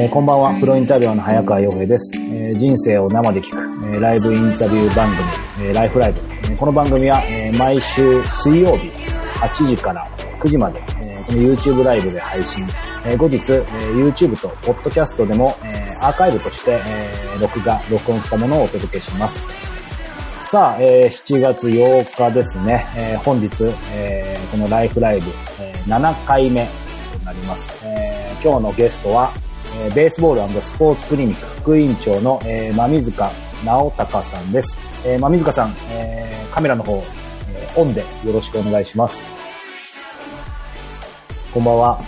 えーこんばんは、プロインタビュアーの早川洋平です。えー人生を生で聞く、えーライブインタビュー番組、えーライフライブ。えーこの番組は、えー毎週水曜日8時から9時まで、えーこの YouTube ライブで配信。えー後日、えー YouTube と Podcast でも、えーアーカイブとして、えー録画、録音したものをお届けします。さあ、えー7月8日ですね、えー本日、えーこのライフライブ、えー7回目となります。えー今日のゲストは、えーベースボールスポーツクリニック副委員長の、えー、馬水塚直隆さんです。えー、馬水塚さん、えーカメラの方、えーオンでよろしくお願いします。こんばんは。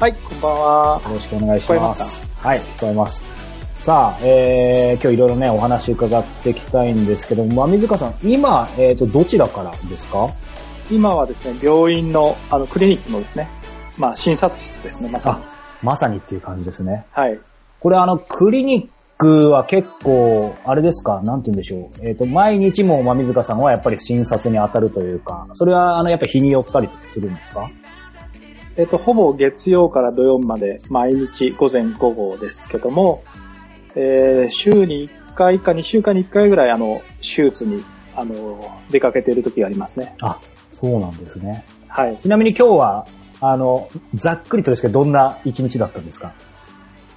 はい、こんばんは。よろしくお願いしま。聞こえますはい、聞こえます。さあ、えー、今日いろいろね、お話伺っていきたいんですけども、馬水塚さん、今、えっ、と、どちらからですか？今はですね、病院の、あの、クリニックのですね、まあ、診察室ですね、まさに。まさにっていう感じですね。はい。これあの、クリニックは結構、あれですか？なんて言うんでしょう。えっ、と、毎日も馬水塚さんはやっぱり診察に当たるというか、それはあの、やっぱ日によったりするんですか？えっ、と、ほぼ月曜から土曜まで、毎日午前午後ですけども、えー週に1回か2週間に1回ぐらい、あの、手術に、あの、出かけている時がありますね。あ、そうなんですね。はい。ちなみに今日は、あの、ざっくりとですけど、どんな一日だったんですか？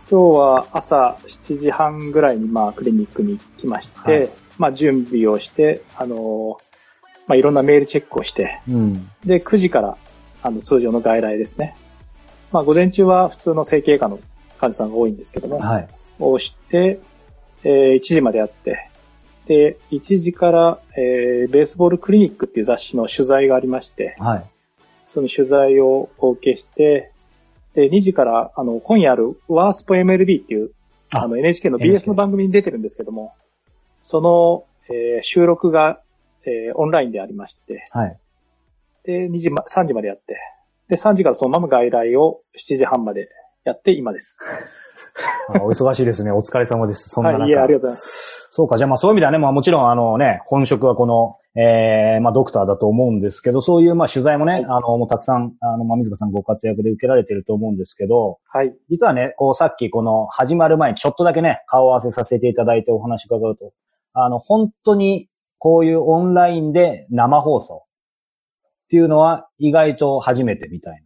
今日は朝7時半ぐらいに、まあ、クリニックに来まして、はいまあ、準備をして、あの、まあ、いろんなメールチェックをして、うん。で、9時から、あの、通常の外来ですね。まあ、午前中は普通の整形科の患者さんが多いんですけども、はい。をして、えー1時までやって、で、1時から、えーベースボールクリニックっていう雑誌の取材がありまして、はい。その取材をお受けして、で、2時から、あの、今夜あるワースポ MLB っていう、ああの、NHK の BS の番組に出てるんですけども、その、えー収録が、えーオンラインでありまして、はい。で、2時ま、3時までやって、で、3時からそのまま外来を7時半までやって今です。あお忙しいですね。お疲れ様です。そんな中。はい、いえ、ありがとうございます。そうか。じゃあまあそういう意味ではね、まあもちろんあのね、本職はこの、えー、まあドクターだと思うんですけど、そういうまあ取材もね、はいあの、もうたくさん、あの、まあ水川さんご活躍で受けられてると思うんですけど、はい。実はね、こうさっきこの始まる前にちょっとだけね、顔合わせさせていただいてお話伺うと、あの、本当にこういうオンラインで生放送っていうのは意外と初めてみたいな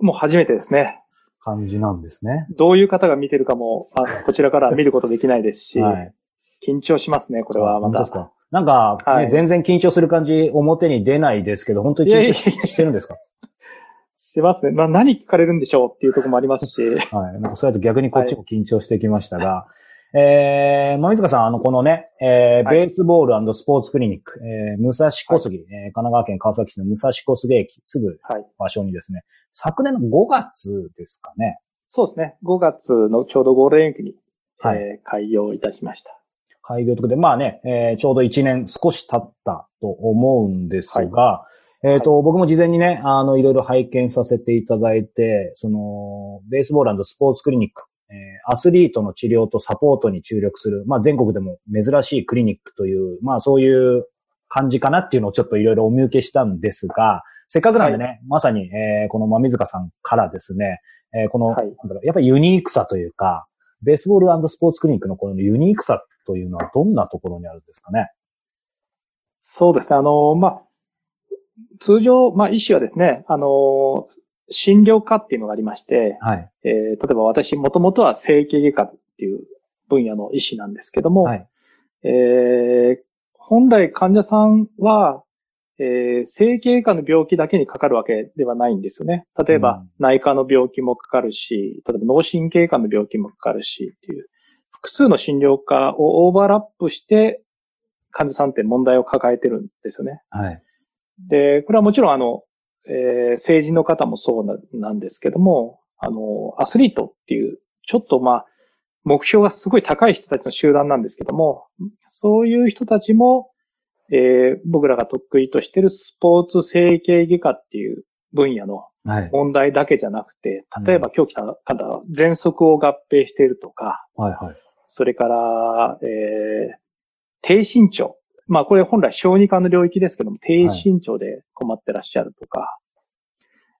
もう初めてですね。感じなんですね。どういう方が見てるかも、あのこちらからは見ることできないですし、はい。緊張しますね、これはまた。本当ですか？なんか、ねはい全然緊張する感じ、表に出ないですけど、本当に緊張ししてるんですか？しますね。まあ何聞かれるんでしょうっていうところもありますし、はい。なんかそうやって逆にこっちも緊張してきましたが、えー、まみずかさん、あの、このね、えーはいベースボールスポーツクリニック、えー、武蔵小杉、えー神奈川県川崎市の武蔵小杉駅すぐはい。場所にですね、昨年の5月ですかね、そうですね。5月のちょうどゴールデンウィークに、はいえー開業いたしました。開業ということで、まあね、えーちょうど1年少し経ったと思うんですが、えっ、と、僕も事前にね、あの、いろいろ拝見させていただいて、その、ベースボールスポーツクリニック、えーアスリートの治療とサポートに注力する、まあ全国でも珍しいクリニックという、まあそういう感じかなっていうのをちょっといろいろお見受けしたんですが、せっかくなんでね、まさに、えーこのまみずかさんからですね、えーこの、はい。なんだろうやっぱりユニークさというか、ベースボールスポーツクリニックのこのユニークさというのはどんなところにあるんですかね？そうですね。あの、まあ、通常、まあ、医師はですね、あの、診療科っていうのがありまして、はい。えー例えば私、もともとは整形外科っていう分野の医師なんですけども、はい。えー本来患者さんは、えー整形外科の病気だけにかかるわけではないんですよね。例えば、うん内科の病気もかかるし、例えば脳神経科の病気もかかるしっていう、複数の診療科をオーバーラップして、患者さんって問題を抱えてるんですよね。はい。で、これはもちろんあの、えー成人の方もそうななんですけども、あの、アスリートっていう、ちょっとまあ、目標がすごい高い人たちの集団なんですけども、そういう人たちも、えー僕らが得意としているスポーツ整形外科っていう分野のはい。問題だけじゃなくて、例えば今日来た方は喘息を合併しているとか、はい。はい。それから、えー低身長。まあこれ本来小児科の領域ですけども、低身長で困ってらっしゃるとか、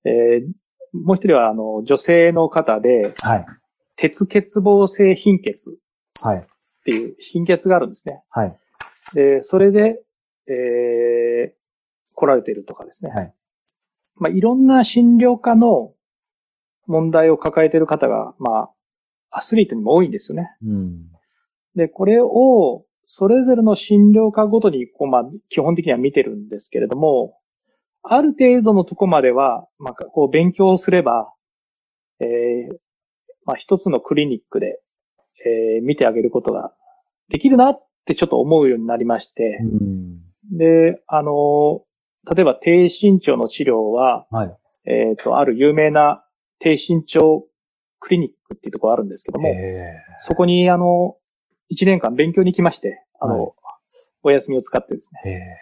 えーもう一人はあの女性の方ではい。鉄欠乏性貧血っはい。ていう貧血があるんですね。はい。で、それで、えー、来られているとかですね。はい。まあ、いろんな診療科の問題を抱えている方が、まあ、アスリートにも多いんですよね。うん。で、これを、それぞれの診療科ごとに、こう、まあ、基本的には見てるんですけれども、ある程度のとこまでは、まあ、こう、勉強すれば、えー、まあ、一つのクリニックで、えー、見てあげることができるなってちょっと思うようになりまして、うん。で、あの、例えば低身長の治療は、はい。えっ、と、ある有名な低身長クリニックっていうところあるんですけども、えそこに、あの、一年間勉強に来まして、あの、はいお休みを使ってですね。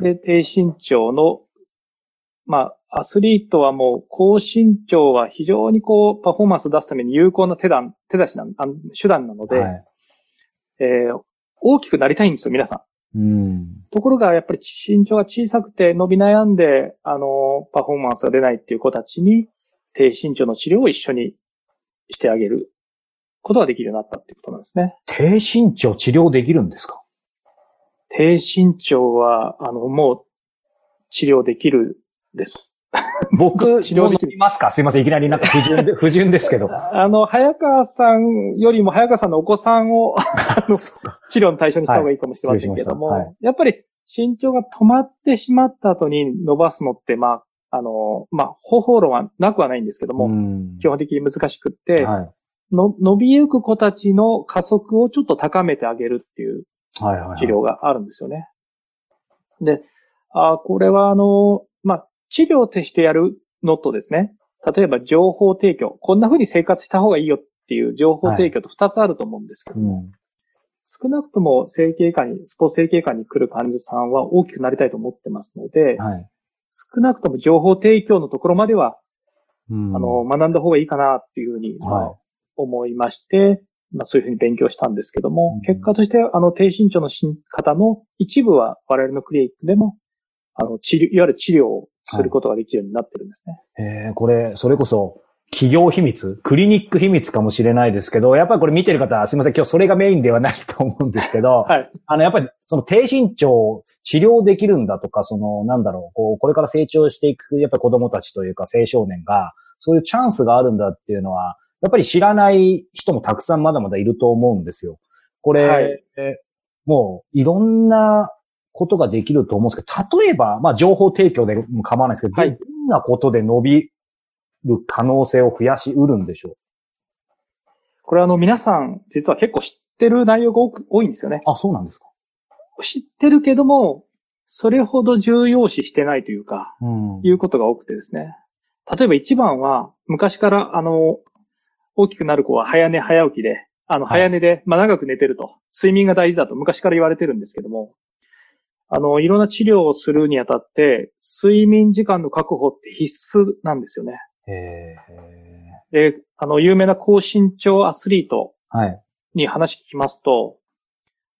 で、低身長の、まあ、アスリートはもう、高身長は非常にこう、パフォーマンスを出すために有効な手段、手出しな、手段なので、ーはい。えー大きくなりたいんですよ、皆さん。うん。ところが、やっぱり身長が小さくて伸び悩んで、あの、パフォーマンスが出ないっていう子たちに、低身長の治療を一緒にしてあげることができるようになったっていうことなんですね。低身長治療できるんですか？低身長は、あの、もう治療できるです。僕、治療できますか？すいません。いきなりなんか不純で、不純ですけど。あの、早川さんよりも早川さんのお子さんを 治療の対象にした方がいいかもしれませんけども、はい失礼しまやっぱり身長が止まってしまった後に伸ばすのって、まあ、あの、まあ、方法論はなくはないんですけども、ん基本的に難しくって、はい。の伸びゆく子たちの加速をちょっと高めてあげるっていうはいはいはい。治療があるんですよね。で、あこれはあの、まあ、治療としてやるのとですね、例えば情報提供、こんな風に生活した方がいいよっていう情報提供と二つあると思うんですけど、うん。少なくとも整形科に、スポーツ整形科に来る患者さんは大きくなりたいと思ってますので、はい。少なくとも情報提供のところまでは、うん。あの、、学んだ方がいいかなっていうふうに、思いまして、まあそういうふうに勉強したんですけども、うん。結果として、あの、低身長の方の一部は我々のクリニックでも、あの、治療、いわゆる治療をすることができるようになってるんですね。えー、これ、それこそ、企業秘密クリニック秘密かもしれないですけど、やっぱりこれ見てる方、すいません、今日それがメインではないと思うんですけど、はい。あの、やっぱり、その低身長を治療できるんだとか、その、なんだろう、こう、これから成長していく、やっぱり子供たちというか青少年が、そういうチャンスがあるんだっていうのは、やっぱり知らない人もたくさんまだまだいると思うんですよ。これ、はいえもう、いろんなことができると思うんですけど、例えば、まあ、情報提供でも構わないですけど、はいどんなことで伸びる可能性を増やしうるんでしょうこれあの、皆さん、実は結構知ってる内容が多く多いんですよね。あ、そうなんですか。知ってるけども、それほど重要視してないというか、うん。いうことが多くてですね。例えば一番は、昔から、あの、大きくなる子は早寝早起きで、あの、はい早寝で、まあ、長く寝てると、睡眠が大事だと昔から言われてるんですけども、あの、いろんな治療をするにあたって、睡眠時間の確保って必須なんですよね。へで、あの、有名な高身長アスリート。に話聞きますと、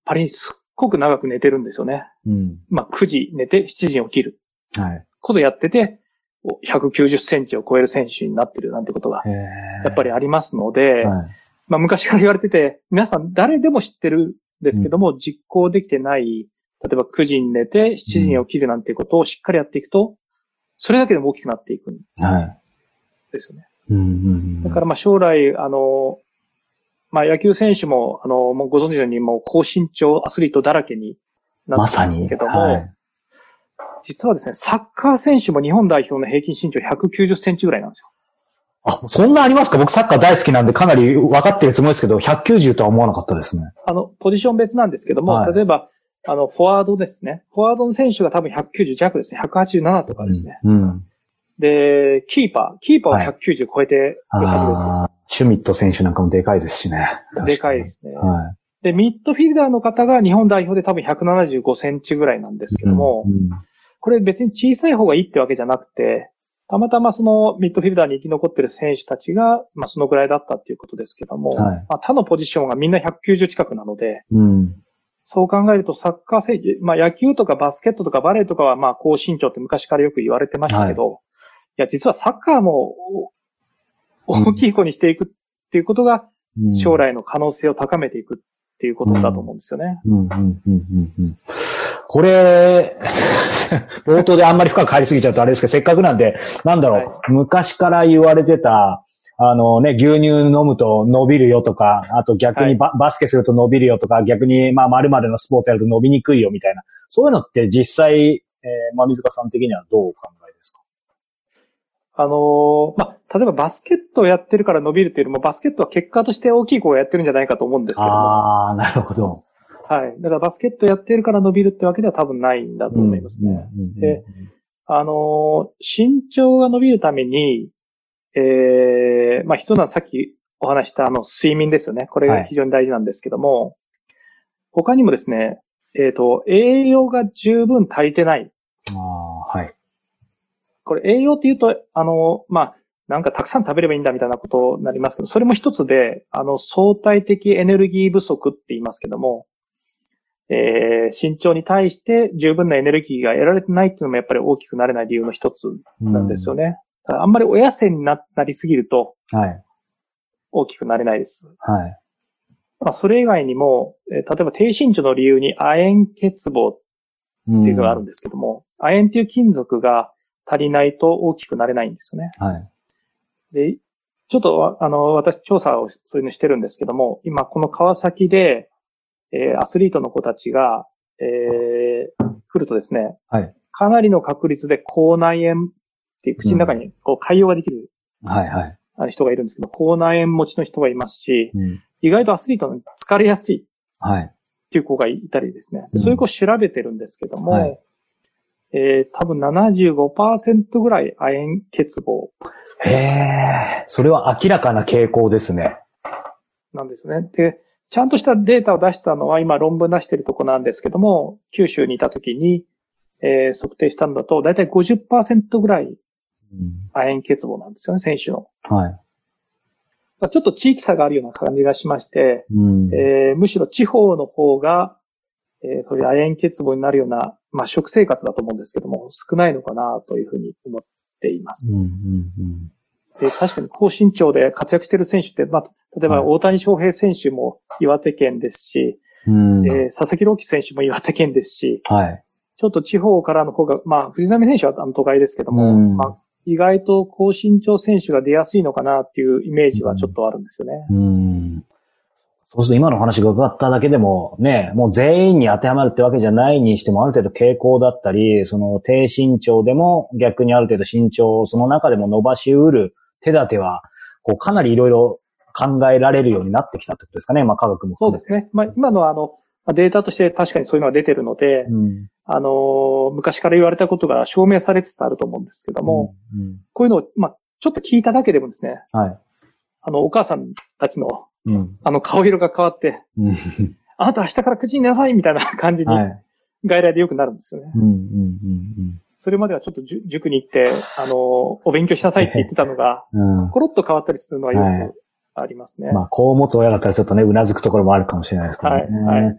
パリにすっごく長く寝てるんですよね。うん。まあ、9時寝て7時に起きるはい。ことやってて、お190センチを超える選手になってるなんてことがやっぱりありますので、はい。まあ昔から言われてて、皆さん誰でも知ってるんですけども、実行できてない、例えば9時に寝て7時に起きるなんてことをしっかりやっていくと、それだけでも大きくなっていくんはい。ですよね。うんうんうん。だからまあ将来、あの、まあ野球選手も、あの、もうご存知のようにもう高身長アスリートだらけになまさに。ってるんですけども、はい。実はですね、サッカー選手も日本代表の平均身長190センチぐらいなんですよ。あ、そんなありますか？僕サッカー大好きなんでかなり分かってるつもりですけど、190とは思わなかったですね。あの、ポジション別なんですけども、はい例えば、あの、フォワードですね。フォワードの選手が多分190弱ですね。187とかですね。うん。うん。で、キーパー。キーパーははい190超えてるはずです。ああ、シュミット選手なんかもでかいですしね。でかいですね。はで、ミッドフィルダーの方が日本代表で多分175センチぐらいなんですけい。ども、うんうんこれ別に小さい方がいいってわけじゃなくて、たまたまそのミッドフィルダーに生き残ってる選手たちが、まあそのぐらいだったっていうことですけども、はいまあ他のポジションがみんな190近くなので、うん。そう考えるとサッカー選手、まあ野球とかバスケットとかバレーとかはまあ高身長って昔からよく言われてましたけど、い、や実はサッカーもお大きい子にしていくっっていうことが、うん。将。来の可能性を高めていくっていうことだと思うんですよね。これ、冒頭であんまり深く入りすぎちゃうとあれですけど、せっかくなんで、なんだろう、は昔から言われてた、あのね、牛乳飲むと伸びるよとか、あと逆にバ,、バスケすると伸びるよとか、逆にまあ〇〇のスポーツやると伸びにくいよみたいな。そういうのって実際、えー、まあ水川さん的にはどうお考あのーまあ、例えばバスケットをやってるから伸びるっていうよりも、バスケットは結果として大きい子がやってるんじゃないかと思うんですけども。ああ、なるほど。はい。だからバスケットやってるから伸びるってわけでは多分ないんだと思いますね。うんうんうんであのー身長が伸びるために、えー、まあ、一つはさっきお話したあの、睡眠ですよね。これはいが非常に大事なんですけども、他にもですね、えっ、と、栄養が十分足りてない。ああ、はい。これ栄養って言うと、あの、まあ、なんかたくさん食べればいいんだみたいなことになりますけど、それも一つで、あの、相対的エネルギー不足って言いますけども、えー、身長に対して十分なエネルギーが得られてないっていうのもやっぱり大きくなれない理由の一つなんですよね。だからあんまりお痩せにななりすぎるとうん。はい。大きくなれないです。はい。まあ、それ以外にも、えー例えば低身長の理由に亜鉛欠乏っってていうのがあるんですけども、亜鉛っていう金属が足りないと大きくなれないんですよね。はい。で、ちょっと、あの、私調査をそういうのしてるんですけども、今この川崎で、えーアスリートの子たちが、えー来るとですね、はい。かなりの確率で口内炎っていう口の中にこう潰瘍ができるはい。はい。あの人がいるんですけど、口内炎持ちの人がいますし、うん。意外とアスリートに疲れやすいっはい。ていう子がいたりですね。うんでそういう子を調べてるんですけども、はいえー多分75%ぐらい亜鉛欠乏へえ、それは明らかな傾向ですね。なんですよね。で、ちゃんとしたデータを出したのは今論文出してるとこなんですけども、九州にいた時に、えー測定したのだと、だいたい50%ぐらいうん亜鉛欠乏なんですよね、選手の。はい。まあちょっと地域差があるような感じがしまして、うん。えーむしろ地方の方が、えーそういう亜鉛欠乏になるような、まあ、食生活だと思うんですけども、少ないのかなというふうに思っています。うんうんうんで確かに高身長で活躍している選手って、まあ、例えばはい大谷翔平選手も岩手県ですし、うん。えー佐々木朗希選手も岩手県ですし、はい。ちょっと地方からの方が、まあ、藤波選手はあの都会ですけども、うんまあ、意外と高身長選手が出やすいのかなっていうイメージはちょっとあるんですよね。うん。そうすると今の話が伺っただけでも、ね、もう全員に当てはまるってわけじゃないにしても、ある程度傾向だったり、その低身長でも逆にある程度身長をその中でも伸ばしうる手立ては、こうかなりいろいろ考えられるようになってきたってことですかね。まあ科学も。そうですね。まあ、今のはあの、まあデータとして確かにそういうのが出てるので、うん。あのー昔から言われたことが証明されつつあると思うんですけども、うん、こういうのを、まあ、ちょっと聞いただけでもですね、はい。あの、お母さんたちの、うん。あの、顔色が変わって、うん。あなた明日から9時に寝なさいみたいな感じに、はい。外来でよくなるんですよね。それまではちょっと塾に行って、あのーお勉強しなさいって言ってたのが。コロッと変わったりするのははいよくありますね。まあ、こう持つ親だったらちょっとね、うなずくところもあるかもしれないですけどね。はいはい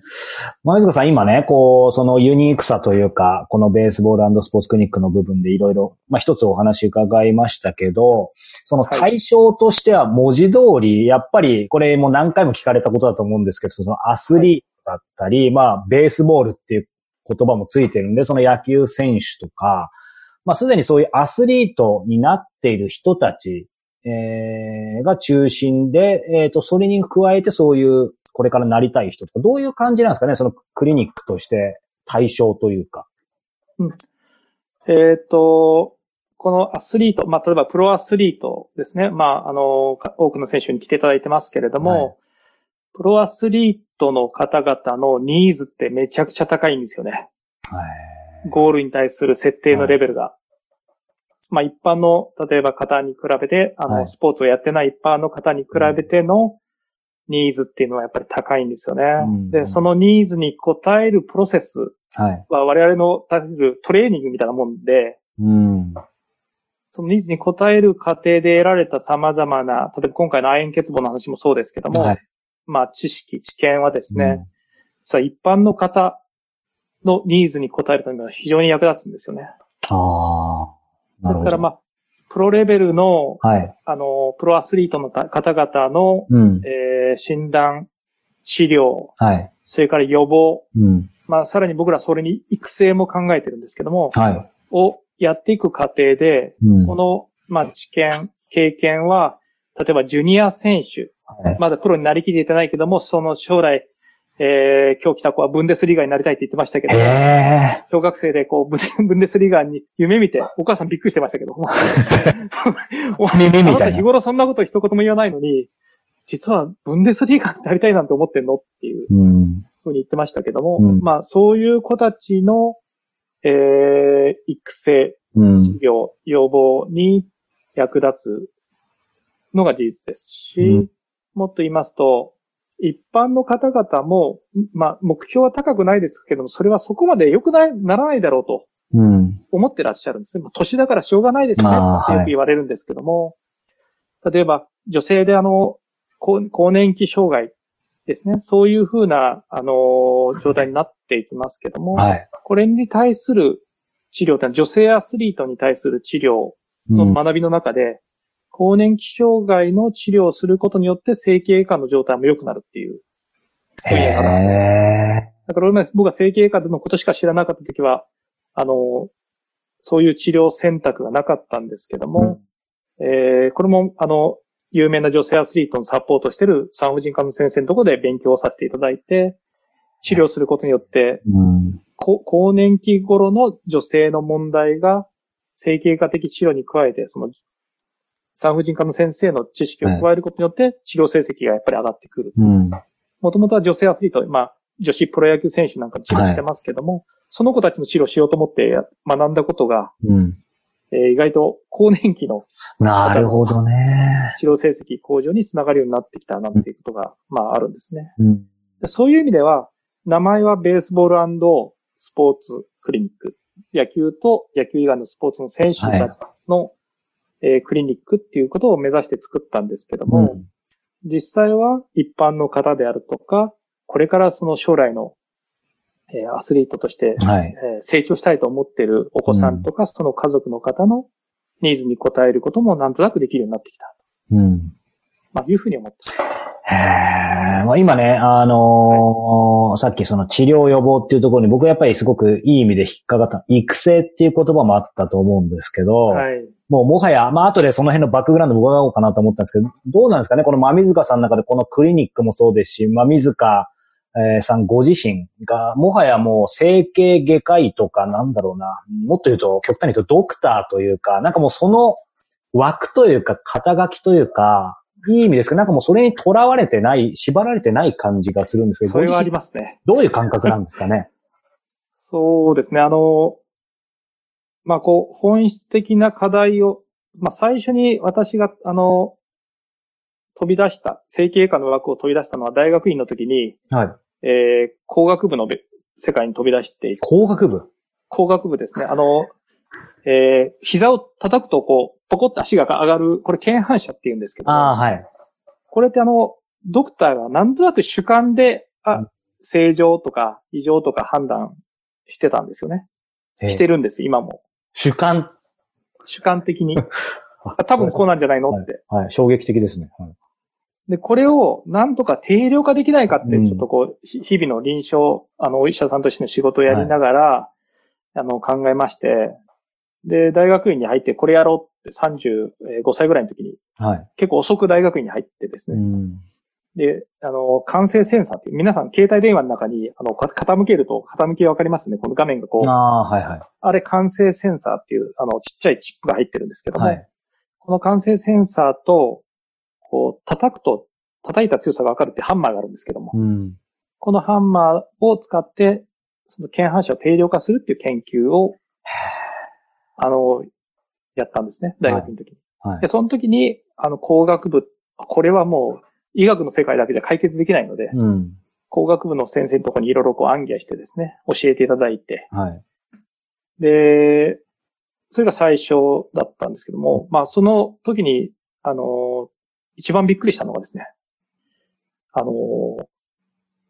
前塚さん、今ね、こう、そのユニークさというか、このベースボールスポーツクリニックの部分でいろいろ、まあ一つお話伺いましたけど、その対象としては文字通り、やっぱり、これも何回も聞かれたことだと思うんですけど、そのアスリートだったり、まあ、ベースボールっていう言葉もついてるんで、その野球選手とか、まあ、すでにそういうアスリートになっている人たち、えーが中心で、えっ、と、それに加えてそういう、これからなりたい人とか、どういう感じなんですかね？そのクリニックとして対象というか。えっ、と、このアスリート、まあ、例えばプロアスリートですね。まあ、あの、か多くの選手に来ていただいてますけれども、はいプロアスリートの方々のニーズってめちゃくちゃ高いんですよね。はい。ゴールに対する設定のレベルが。まあ、一般の、例えば方に比べて、あの、はいスポーツをやってない一般の方に比べてのニーズっていうのはやっぱり高いんですよね。うんで、そのニーズに応えるプロセスはい。は我々の対するトレーニングみたいなもんで、うん。そのニーズに応える過程で得られた様々な、例えば今回の亜鉛欠乏の話もそうですけども、はい。まあ知識、知見はですね、うんさあ一般の方のニーズに応えるためには非常に役立つんですよね。ああ。ですからまあ、ププロレベルの、はい。あの、プロアスリートのた方々の、うん。えー診断、治療、はい。それから予防、うん。まあ、さらに僕らそれに育成も考えてるんですけども、はい。をやっていく過程で、うん。この、まあ、知見、経験は、例えばジュニア選手、はい。まだプロになりきれてないけども、その将来、えー、今日来た子はブンデスリーガーになりたいって言ってましたけど、へえ。小学生でこうブンデ、スリーガーに夢見て、お母さんびっくりしてましたけども。お耳みたいな日頃そんなこと一言も言わないのに、実はブンデスリーガーになりたいなんて思ってんのっていううん。ふうに言ってましたけども、うんまあそういう子たちの、えー、育成、うん。治療、予防に役立つのが事実ですし、うんもっと言いますと、一般の方々も、まあ、目標は高くないですけども、それはそこまで良くないならないだろうとうん。思ってらっしゃるんですね。もう年だからしょうがないですねってよく言われるんですけども、例えば、女性であの、更更年期障害ですね。そういうふうな、あの、状態になっていきますけども、はい。これに対する治療って女性アスリートに対する治療うん。の学びの中で、更年期障害の治療をすることによって整形外科の状態も良くなるっていう。へえ。だから俺も僕は整形外科のことしか知らなかったときは、あの、そういう治療選択がなかったんですけども、えーこれも、あの、有名な女性アスリートのサポートしてる産婦人科の先生のところで勉強をさせていただいて、治療することによって、うん。こ更年期頃の女性の問題が整形科的治療に加えて、その産婦人科の先生の知識を加えることによって治療成績がやっぱり上がってくる。うん。もともとは女性アスリート、まあ、女子プロ野球選手なんか治療してますけども、その子たちの治療をしようと思って学んだことが、うん。えー意外と更年期のなるほどね。治療成績向上につながるようになってきたなんていうことが、まああるんですね。うん。でそういう意味では、名前はベースボールスポーツクリニック。野球と野球以外のスポーツの選手たちの、えークリニックっていうことを目指して作ったんですけども、実際は一般の方であるとか、これからその将来の、えーアスリートとして、はい。えー成長したいと思っているお子さんとか、その家族の方のニーズに応えることもなんとなくできるようになってきた。うん。まあ、いうふうに思って。へえ。まあ、今ね、あのーさっきその治療予防っていうところに僕はやっぱりすごくいい意味で引っかかった。育成っていう言葉もあったと思うんですけど、はい。もうもはや、まあ後でその辺のバックグラウンド伺おうかなと思ったんですけど、どうなんですかね？この馬水塚さんの中でこのクリニックもそうですし、馬水塚、えーさんご自身が、もはやもう整形外科医とかなんだろうな、もっと言うと極端に言うとドクターというか、なんかもうその枠というか肩書きというか、いい意味ですけど、なんかもうそれにとらわれてない、縛られてない感じがするんですけど、それはありますね。身どういう感覚なんですかね？そうですね。あの、まあ、こう、本質的な課題を、まあ、最初に私が、あの、飛び出した、整形外科の枠を飛び出したのは大学院の時に、はい。えー工学部のべ世界に飛び出して、工学部？工学部ですね。あの、えー膝を叩くとこう、ポコッと足が上がる、これ、腱反射って言うんですけど、ああ、はい。これってあの、ドクターがなんとなく主観で、うんあ、正常とか異常とか判断してたんですよね。えーしてるんです、今も。主観。主観的に？あ多分こうなんじゃないのって。はい。衝撃的ですね。はいで、これをなんとか定量化できないかって、うんちょっとこう、ひ日々の臨床、あの、お医者さんとしての仕事をやりながら、あの、考えまして、で、大学院に入ってこれやろうって35歳ぐらいの時に、はい。結構遅く大学院に入ってですね。うん。で、あの、完成センサーって、皆さん携帯電話の中に、あの、か傾けると、傾きわかりますね。この画面がこう、ああ、はいはい。あれ完成センサーっていう、あの、ちっちゃいチップが入ってるんですけども、はい。この完成センサーと、こう、叩くと、叩いた強さがわかるってハンマーがあるんですけども、うん。このハンマーを使って、その腱反射を定量化するっていう研究を、あの、やったんですね、大学の時に。はいで、。その時に、あの、工学部、これはもう、医学の世界だけじゃ解決できないので、うん。工学部の先生のところにいろいろこう暗記してですね、教えていただいて、はい。で、それが最初だったんですけども、まあその時に、あの、一番びっくりしたのがですね、あの、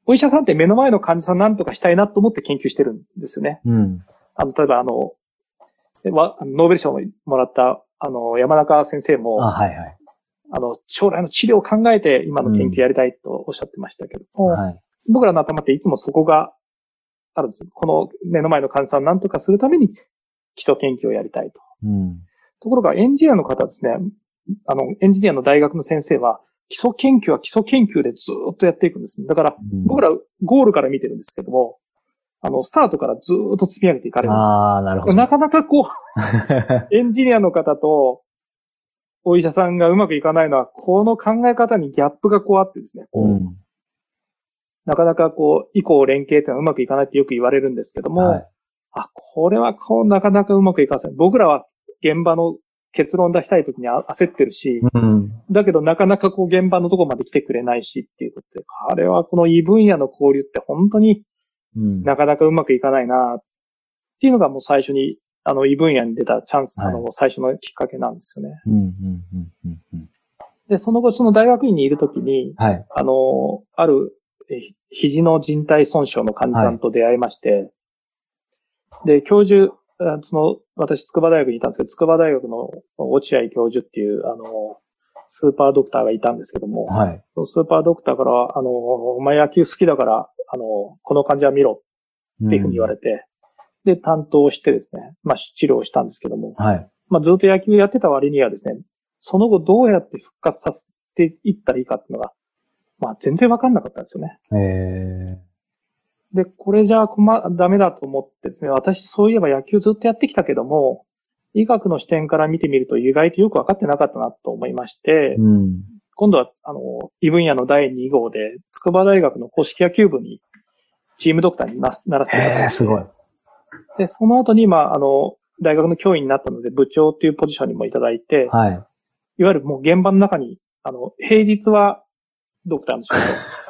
お医者さんって目の前の患者さんなんとかしたいなと思って研究してるんですよね。うん。あの、例えばあの、わノーベル賞をもらったあの、山中先生も、あ、はいはい。あの、将来の治療を考えて今の研究やりたいとおっしゃってましたけども、はい。僕らの頭っていつもそこがあるんです。この目の前の患者さんを何とかするために基礎研究をやりたいと。うん。ところがエンジニアの方ですね、あの、エンジニアの大学の先生は、基礎研究は基礎研究でずーっとやっていくんですね。だから、僕らゴールから見てるんですけども、あの、スタートからずーっと積み上げていかれるんですよああ、なるほど。なかなかこう、エンジニアの方とお医者さんがうまくいかないのは、この考え方にギャップがこうあってですね、こううん。なかなかこう、以降連携っていうのはうまくいかないってよく言われるんですけども、はい。あ、これはこう、なかなかうまくいかない。僕らは現場の結論出したい時にあ焦ってるし、うん。だけどなかなかこう現場のとこまで来てくれないしっていうことで、あれはこの異分野の交流って本当にうん。なかなかうまくいかないなっていうのがもう最初に、あの異分野に出たチャンス、はいあの最初のきっかけなんですよね。で、その後その大学院にいるときに、はい。あの、あるえ肘の人体損傷の患者さんと出会いまして、で、教授、あその、私、筑波大学にいたんですけど、筑波大学の落合教授っていう、あの、スーパードクターがいたんですけども、はい。スーパードクターから、あの、お前野球好きだから、あの、この患者は見ろっていうふうに言われて、で、担当してですね、まあ、治療をしたんですけども、はい。まあ、ずっと野球やってた割にはですね、その後どうやって復活させていったらいいかっていうのが、まあ、全然わかんなかったんですよね。えで、これじゃあ困、ダメだと思ってですね、私そういえば野球ずっとやってきたけども、医学の視点から見てみると意外とよくわかってなかったなと思いましてー。、うん。今度は、あの、異分野の第2号で、筑波大学の公式野球部に、チームドクターにならせてもらったんええ、ですねごい。で、その後に、まあ、あの、大学の教員になったので、部長っていうポジションにもいただいて、はい。いわゆるもう現場の中に、あの、平日はドクターの仕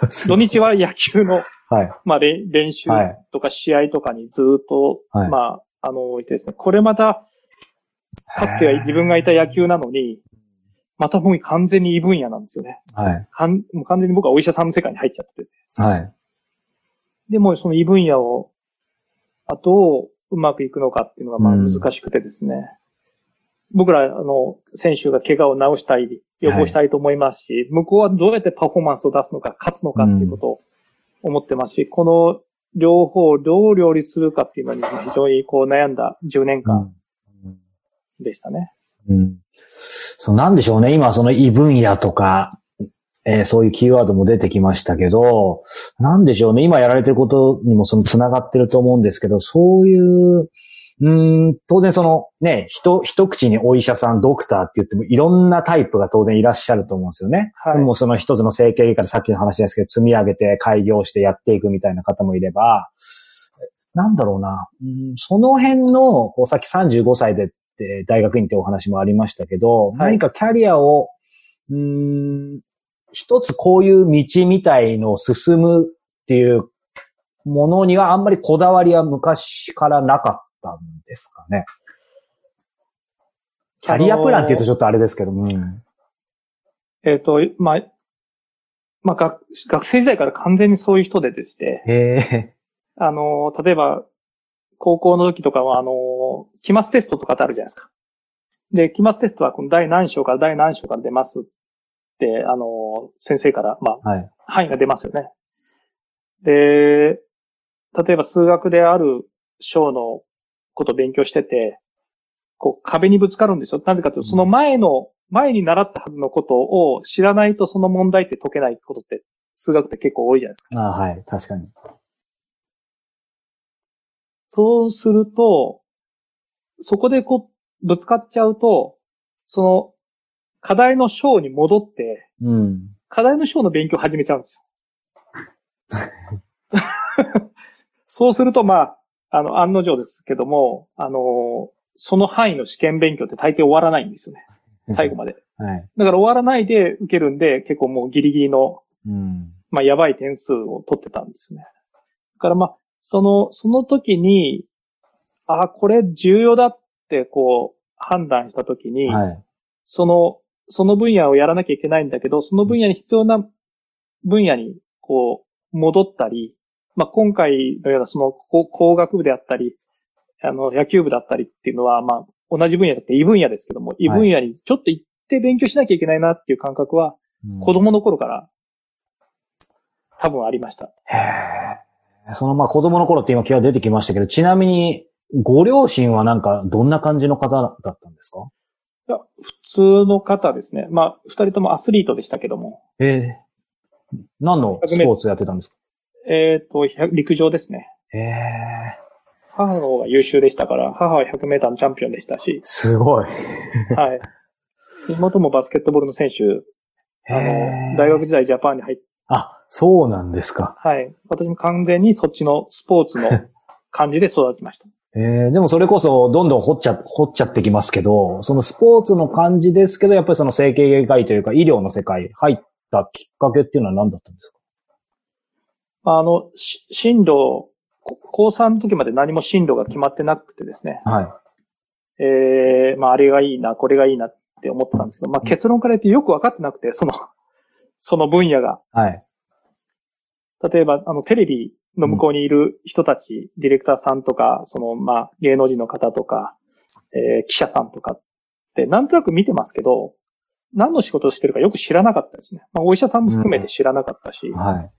事、土日は野球の、はい。まあ、練練習はいとか試合とかにずっと、はいまあ、あの、いてですね、これまた、かつては自分がいた野球なのに、またもう完全に異分野なんですよね。はい。かんもう完全に僕はお医者さんの世界に入っちゃってて。はい。でもその異分野を、あどううまくいくのかっていうのがまあうん難しくてですね。僕ら、あの、選手が怪我を治したい、予防したいと思いますし、向こうはどうやってパフォーマンスを出すのか、勝つのかっていうことを思ってますし、この両方をどう両立するかっていうのに非常にこう悩んだ10年間でしたね。うん。そう、なんでしょうね。今、その異分野とか、えーそういうキーワードも出てきましたけど、なんでしょうね。今やられてることにもその繋がってると思うんですけど、そういう、うん、当然そのね、一、一口にお医者さん、ドクターって言ってもいろんなタイプが当然いらっしゃると思うんですよね。はいもうその一つの整形外科でさっきの話ですけど、積み上げて開業してやっていくみたいな方もいれば、なんだろうな。うんその辺の、こうさっき35歳でって大学院ってお話もありましたけど、はい何かキャリアを、うーん、一つこういう道みたいのを進むっていうものにはあんまりこだわりは昔からなかったんですかね。キャリアプランって言うとちょっとあれですけど、うん。えっ、と、まあ、まあ学、学生時代から完全にそういう人ででして。あの、例えば、高校の時とかは、あの、期末テストとかってあるじゃないですか。で、期末テストはこの第何章から第何章から出ますって、あの、先生から、まあ、はい。範囲が出ますよね。で、例えば数学である章のことを勉強してて、こう壁にぶつかるんですよ。なぜかというと、その前の、前に習ったはずのことを知らないとその問題って解けないことって、数学って結構多いじゃないですか。あはい。確かに。そうすると、そこでこう、ぶつかっちゃうと、その、課題の章に戻って、うん。課題の章の勉強を始めちゃうんですよ。そうすると、まあ、あの、案の定ですけども、あの、その範囲の試験勉強って大抵終わらないんですよね。最後まで。はい。だから終わらないで受けるんで、結構もうギリギリの、うん。まあ、やばい点数を取ってたんですよね。だからまあ、その、その時に、あ、これ重要だってこう、判断した時に、はい。その、その分野をやらなきゃいけないんだけど、その分野に必要な分野に、こう、戻ったり、まあ、今回のようなその工工学部であったり、あの、野球部だったりっていうのは、まあ、同じ分野だって異分野ですけども、異分野にちょっと行って勉強しなきゃいけないなっていう感覚は、うん子供の頃から多分ありました。へえ。そのまあ子供の頃って今気が出てきましたけど、ちなみに、ご両親はなんかどんな感じの方だったんですか？いや普通の方ですね。まあ、二人ともアスリートでしたけども、ええ何のスポーツやってたんですか？えっ、と、100陸上ですね。ええ母の方が優秀でしたから、母は100メーターのチャンピオンでしたし、すごい。はい。妹もバスケットボールの選手、あへの、大学時代ジャパンに入って、あ、そうなんですか。はい。私も完全にそっちのスポーツの感じで育ちました。ええでもそれこそどんどん掘っちゃ、掘っちゃってきますけど、そのスポーツの感じですけど、やっぱりその整形外科医というか医療の世界入ったきっかけっていうのは何だったんですか？あの、し進路、こ高3の時まで何も進路が決まってなくてですね。はえー、まあ、あれがいいな、これがいいなって思ってたんですけど、まあ、結論から言ってよく分かってなくて、その、その分野が。い。はい。例えば、あの、テレビの向こうにいる人たち、ディレクターさんとか、その、まあ、芸能人の方とか、えー記者さんとかって、なんとなく見てますけど、何の仕事をしてるかよく知らなかったですね。まあ、お医者さんも含めて知らなかったし、はい。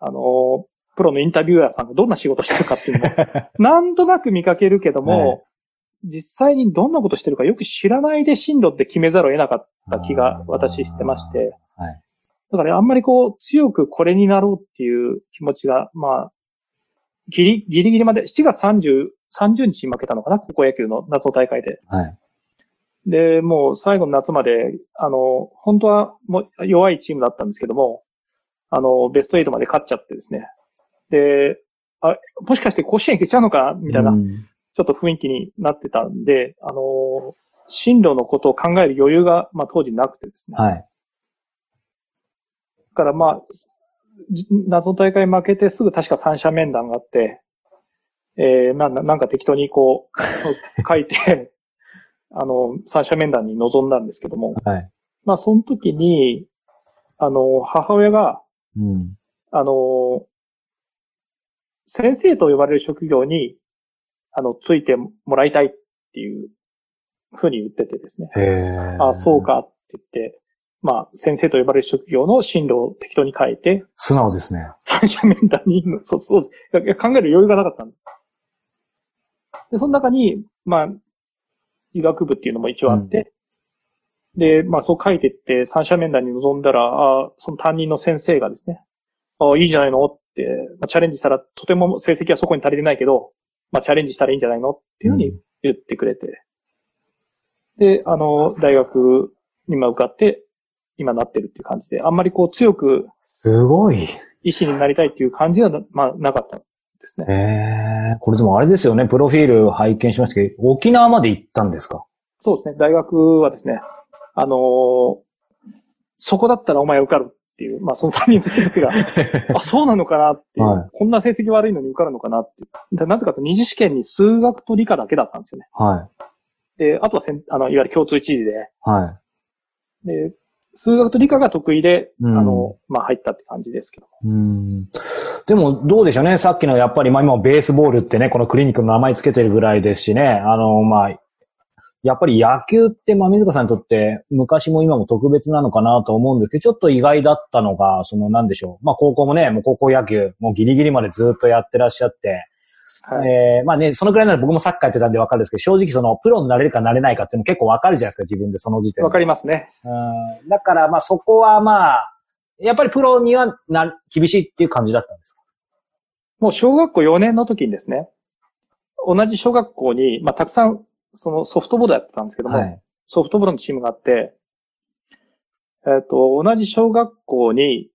あの、プロのインタビュアーさんがどんな仕事してるかっていうのも、なんとなく見かけるけども、はい実際にどんなことしてるかよく知らないで進路って決めざるを得なかった気が私してまして、はい。だからあんまりこう強くこれになろうっていう気持ちが、まあ、ギリ、ギリギリまで、7月30、30日に負けたのかな？高校野球の夏の大会で。はい。で、もう最後の夏まで、あの、本当はもう弱いチームだったんですけども、あの、ベスト8まで勝っちゃってですね。で、あ、もしかして甲子園行けちゃうのか？みたいな、うんちょっと雰囲気になってたんで、あの、進路のことを考える余裕が、まあ当時なくてですね。はい。だからまあ、じ謎の大会負けてすぐ確か三者面談があって、えー、まあななんか適当にこう、書いて、あの、三者面談に臨んだんですけども、はい。まあその時に、あの、母親が、うん。あの、先生と呼ばれる職業に、あの、ついてもらいたいっていうふうに言っててですね。へえ。あそう。かって言って、まあ、先生と呼ばれる職業の進路を適当に書いて、素直ですね。三者面談に、そう、そう。ですいや考える余裕がなかったんで。で、その中に、まあ、医学部っていうのも一応あって、で、まあ、そう書いてって、三者面談に臨んだら、あその担任の先生がですね、あいいじゃないのって、まあ、チャレンジしたら、とても成績はそこに足りてないけど、まあ、チャレンジしたらいいんじゃないのっていうふうに言ってくれて、で、あの、大学に今受かって、今なってるっていう感じで、あんまりこう強くすごい。医師になりたいっていう感じはな、まあ、なかったですね。ええ。これでもあれですよね。プロフィール拝見しましたけど、沖縄まで行ったんですか？そうですね。大学はですね、あのーそこだったらお前受かるっていう、まあ、その担任先生が、あ、そうなのかなっていう、はいこんな成績悪いのに受かるのかなっていう。でなぜかと二次試験に数学と理科だけだったんですよね。はい。で、あとはせんあの、いわゆる共通一時で、はで、数学と理科が得意で、うんあの、まあ、入ったって感じですけど。い。うん。でも、どうでしょうね。さっきのやっぱり、まあ今ベースボールってね、このクリニックの名前つけてるぐらいですしね。あの、まあ、やっぱり野球って、まあ水川さんにとって昔も今も特別なのかなと思うんですけど、ちょっと意外だったのが、そのなんでしょう。まあ高校もね、もう高校野球、もうギリギリまでずっとやってらっしゃって、はい。えーまあね、そのくらいなら僕もサッカーやってたんでわかるんですけど、正直そのプロになれるかなれないかっていうのも結構わかるじゃないですか、自分でその時点で。わかりますね。うんだから、まあそこはまあ、やっぱりプロにはな、厳しいっていう感じだったんですか？もう小学校4年の時にですね、同じ小学校に、まあ、たくさん、そのソフトボールやってたんですけども、はい。ソフトボールのチームがあって、えっ、と、同じ小学校に、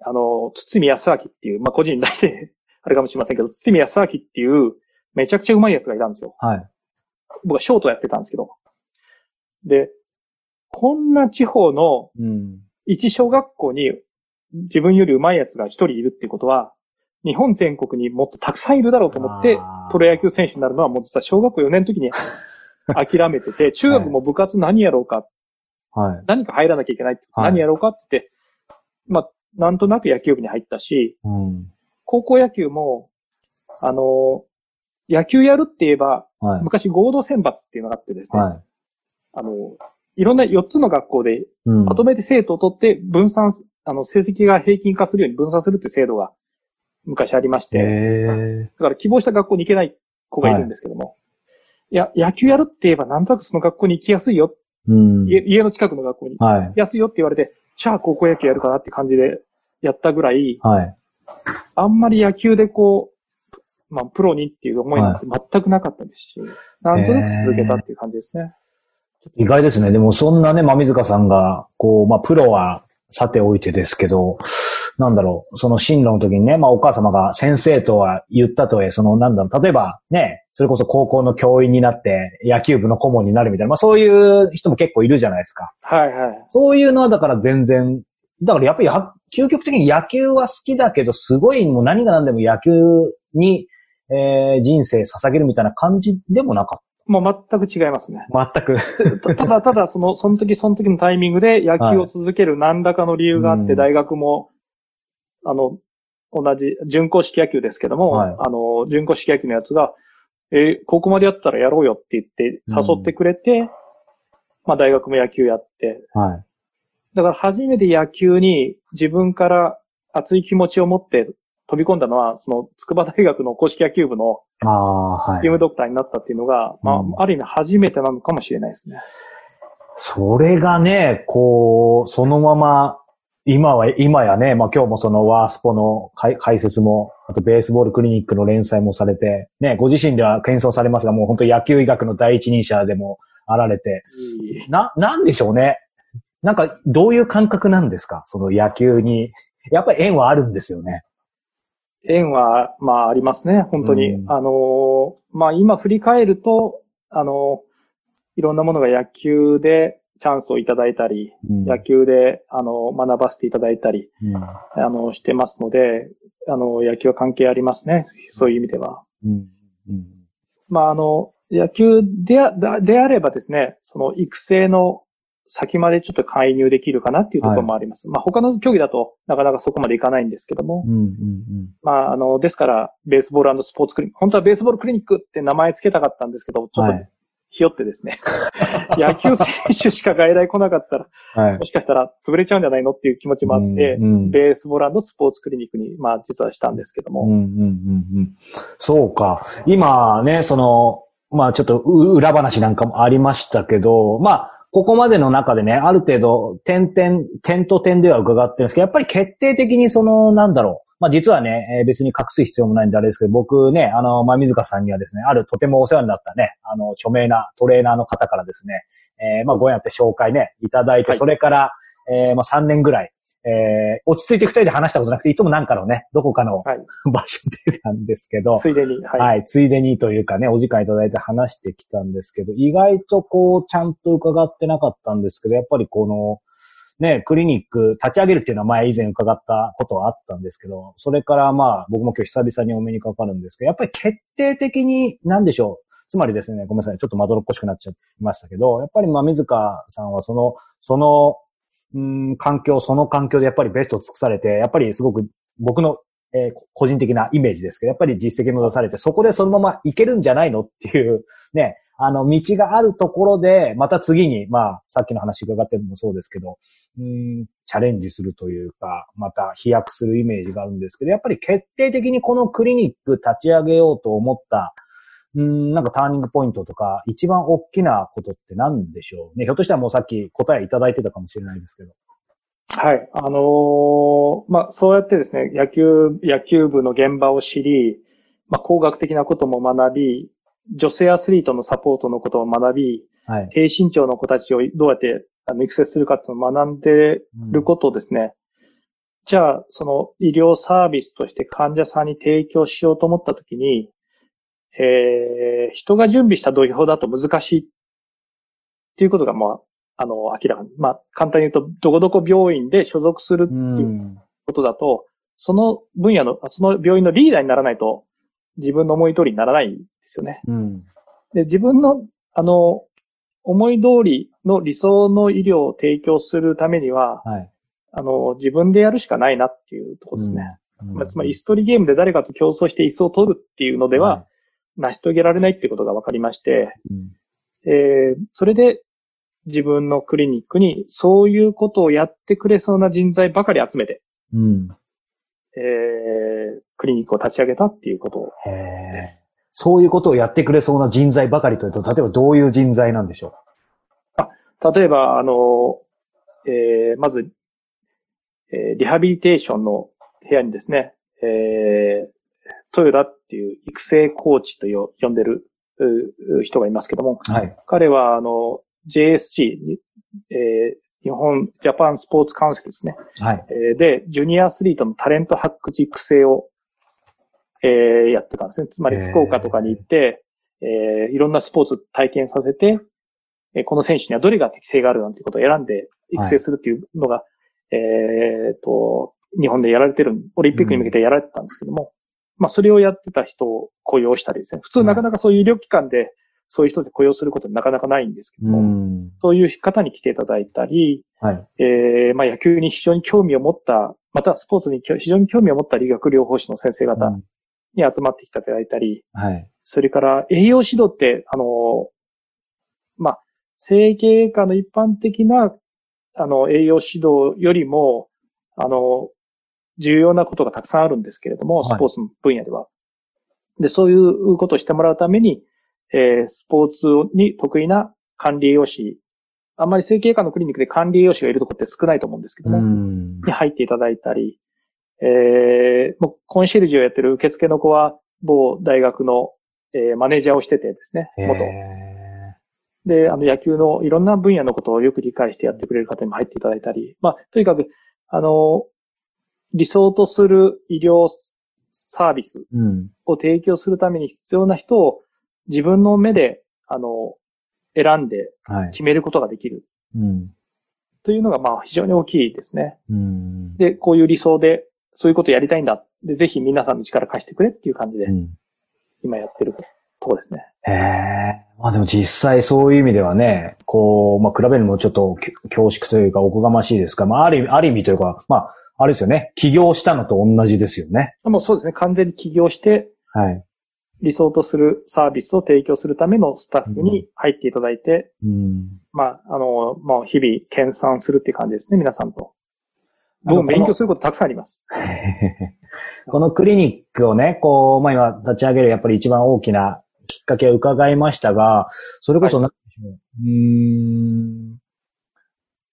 あの、堤康明っていう、まあ、個人に出して、あれかもしれませんけど、堤康明っていう、めちゃくちゃ上手いやつがいたんですよ。はい。僕はショートやってたんですけど。で、こんな地方のうん。一小学校に自分より上手いやつが一人いるってことは、日本全国にもっとたくさんいるだろうと思ってプロ野球選手になるのはもう実は小学校4年の時に 諦めてて、中学も部活何やろうか、はい。何か入らなきゃいけないって、はい何やろうかって言って、まあ、なんとなく野球部に入ったし、うん。高校野球も、あの、野球やるって言えば、はい。昔合同選抜っていうのがあってですね、はい。あの、いろんな4つの学校でうん。まとめて生徒を取って分散、あの、成績が平均化するように分散するっていう制度が昔ありまして。だから希望した学校に行けない子がいるんですけども、い、や、野球やるって言えばなんとなくその学校に行きやすいよ、うん。家家の近くの学校に行はい。きやすいよって言われて、じゃあ高校野球やるかなって感じでやったぐらい、はい。あんまり野球でこう、まあ、プロにっていう思いなんて全くなかったですし、なんとなく続けたっていう感じですね。意外ですね。でもそんなね、まみずかさんが、こう、まあ、プロはさておいてですけど、なんだろう、その進路の時にね、まあ、お母様が先生とは言ったとえ、その、なんだろう、例えばね、それこそ高校の教員になって野球部の顧問になるみたいな、まあ、そういう人も結構いるじゃないですか。はいはい。そういうのはだから全然、だからやっぱりや究極的に野球は好きだけど、すごいもう何が何でも野球に、えー人生捧げるみたいな感じでもなかっもう全く違いますね。た。全く。た ただ、ただ、その、その時その時のタイミングで野球を続ける何らかの理由があって、うん大学も、あの、同じ、準公式野球ですけども、はいあの、準公式野球のやつが、えーここまでやったらやろうよって言って、誘ってくれて、まあ大学も野球やって、はい。だから初めて野球に自分から熱い気持ちを持って飛び込んだのは、その、筑波大学の公式野球部のああ、はいゲー。ムドクターになったっていうのが、まうんあ、ある意味初めてなのかもしれないですね。それがね、こう、そのまま、今は、今やね、まあ今日もそのワースポの解解説も、あとベースボールクリニックの連載もされて、ね、ご自身では謙遜されますが、もう本当野球医学の第一人者でもあられて、な、なんでしょうね。なんか、どういう感覚なんですか？その野球に。やっぱり縁はあるんですよね。縁は、まあ、ありますね、本当に。うんあのー、まあ、今振り返ると、あのー、いろんなものが野球でチャンスをいただいたり、うん野球で、あの、学ばせていただいたり、うんあの、してますので、あの、野球は関係ありますね、そういう意味では。うんうんまあ、あの、野球であ、だであればですね、その育成の先までちょっと介入できるかなっていうところもあります。まあ、他の競技だとなかなかそこまでいかないんですけども、うんうんまあ、あの、ですから、ベースボールスポーツクリニック、本当はベースボールクリニックって名前つけたかったんですけど、ちょっとはい。ひよってですね、野球選手しか外来来なかったら、はいも。しかしたら潰れちゃうんじゃないのっていう気持ちもあって、うんうんベースボールスポーツクリニックに、まあ、実はしたんですけども、うんうんうんうん。そうか。今ね、その、まあちょっとう裏話なんかもありましたけど、まあ、ここまでの中でね、ある程度、点々、点と点では伺ってるんですけど、やっぱり決定的にその、なんだろう。まあ実はね、えー別に隠す必要もないんであれですけど、僕ね、あの、まあ水香さんにはですね、あるとてもお世話になったね、あの、著名なトレーナーの方からですね、えーまあご縁あって紹介ね、いただいて、はいそれから、えーまあ3年ぐらい、えー落ち着いて二人で話したことなくて、いつもなんかのね、どこかのはい。場所でなんですけど、ついでに、はい。はい、ついでにというかね、お時間いただいて話してきたんですけど、意外とこう、ちゃんと伺ってなかったんですけど、やっぱりこの、ね、クリニック立ち上げるっていうのは前以前伺ったことはあったんですけど、それからまあ、僕も今日久々にお目にかかるんですけど、やっぱり決定的に、なんでしょう？つまりですね、ごめんなさい、ちょっとまどろっこしくなっちゃいましたけど、やっぱりまあ、水川さんはその、その、うん、環境、その環境でやっぱりベストを尽くされて、やっぱりすごく僕のえー個人的なイメージですけど、やっぱり実績も出されて、そこでそのままいけるんじゃないのっていう、ね、あの、道があるところで、また次に、まあ、さっきの話伺ってるのもそうですけど、うん、チャレンジするというか、また飛躍するイメージがあるんですけど、やっぱり決定的にこのクリニック立ち上げようと思った、うん、なんかターニングポイントとか、一番大きなことって何でしょうね。ひょっとしたらもうさっき答えいただいてたかもしれないですけど。はい。あのーまあ、そうやってですね、野球、野球部の現場を知り、まあ、工学的なことも学び、女性アスリートのサポートのことを学び、はい。低身長の子たちをどうやってあの育成するかっていうのを学んでることをですね、じゃあ、その医療サービスとして患者さんに提供しようと思ったときに、えー、人が準備した土俵だと難しいっていうことが、まあ、あの、明らかに。まあ、簡単に言うと、どこどこ病院で所属するってう。いうんことだと、その分野の、その病院のリーダーにならないと、自分の思い通りにならないんですよね。うん。で、自分の、あの、思い通りの理想の医療を提供するためには、はい。あの、自分でやるしかないなっていうところですね。うんまあ、つまり、椅子取りゲームで誰かと競争して椅子を取るっていうのでは、成し遂げられないっていうことが分かりまして、うんえーそれで自分のクリニックにそういうことをやってくれそうな人材ばかり集めて、うん。えークリニックを立ち上げたっていうことへでえ。す。そういうことをやってくれそうな人材ばかりというと、例えばどういう人材なんでしょ例えば、あの、えーまず、えーリハビリテーションの部屋にですね、えー豊田っていう育成コーチとよ呼んでる人がいますけども、う。はい。彼は、あの、JSC、にえー日本ジャパンスポーツカウンシルですね。はい。えーで、ジュニアアスリートのタレント発掘育成を、えーやってたんですね。つまり福岡とかに行って、えーいろんなスポーツ体験させて、えーこの選手にはどれが適性があるなんてことを選んで育成するっていうのが、えーと、日本でやられてる、オリンピックに向けてやられてたんですけども、まあそれをやってた人を雇用したりですね。普通なかなかそういう医療機関でそういう人で雇用することなかなかないんですけどうも、ん。そういう方に来ていただいたり、はい。えーまあ野球に非常に興味を持った、またスポーツに非常に興味を持った理学療法士の先生方うんに集まってきていただいたり、はい。それから栄養指導って、あの、まあ、整形科の一般的な、あの、栄養指導よりも、あの、重要なことがたくさんあるんですけれども、はいスポーツの分野では。で、そういうことをしてもらうために、えースポーツに得意な管理栄養士、あんまり整形科のクリニックで管理栄養士がいるところって少ないと思うんですけども、うん。に入っていただいたり、えー、もうコンシェルジュをやってる受付の子は、某大学の、えーマネージャーをしててですね、元。へで、あの野球のいろんな分野のことをよく理解してやってくれる方にも入っていただいたり、まあ、とにかく、あの、理想とする医療サービス。を提供するために必要な人を自分の目で、あの、選んではい。決めることができるうん。というのが、まあ、非常に大きいですね。うん。で、こういう理想で、そういうことやりたいんだ。で、ぜひ皆さんの力貸してくれっていう感じでう、ん。今やってるとこですね。へえ。まあでも実際そういう意味ではね、こう、まあ比べるのもちょっとき恐縮というかおこがましいですが、まあある意味、ある意味というか、まあ、あれですよね。起業したのと同じですよね。もうそうですね。完全に起業して、はい。理想とするサービスを提供するためのスタッフに入っていただいて、うん。まあ、あの、もう日々、研鑽するっていう感じですね、皆さんと。僕も勉強することたくさんあります。このクリニックをね、こう、まあ今立ち上げるやっぱり一番大きなきっかけを伺いましたが、それこそなんでしょう、ん、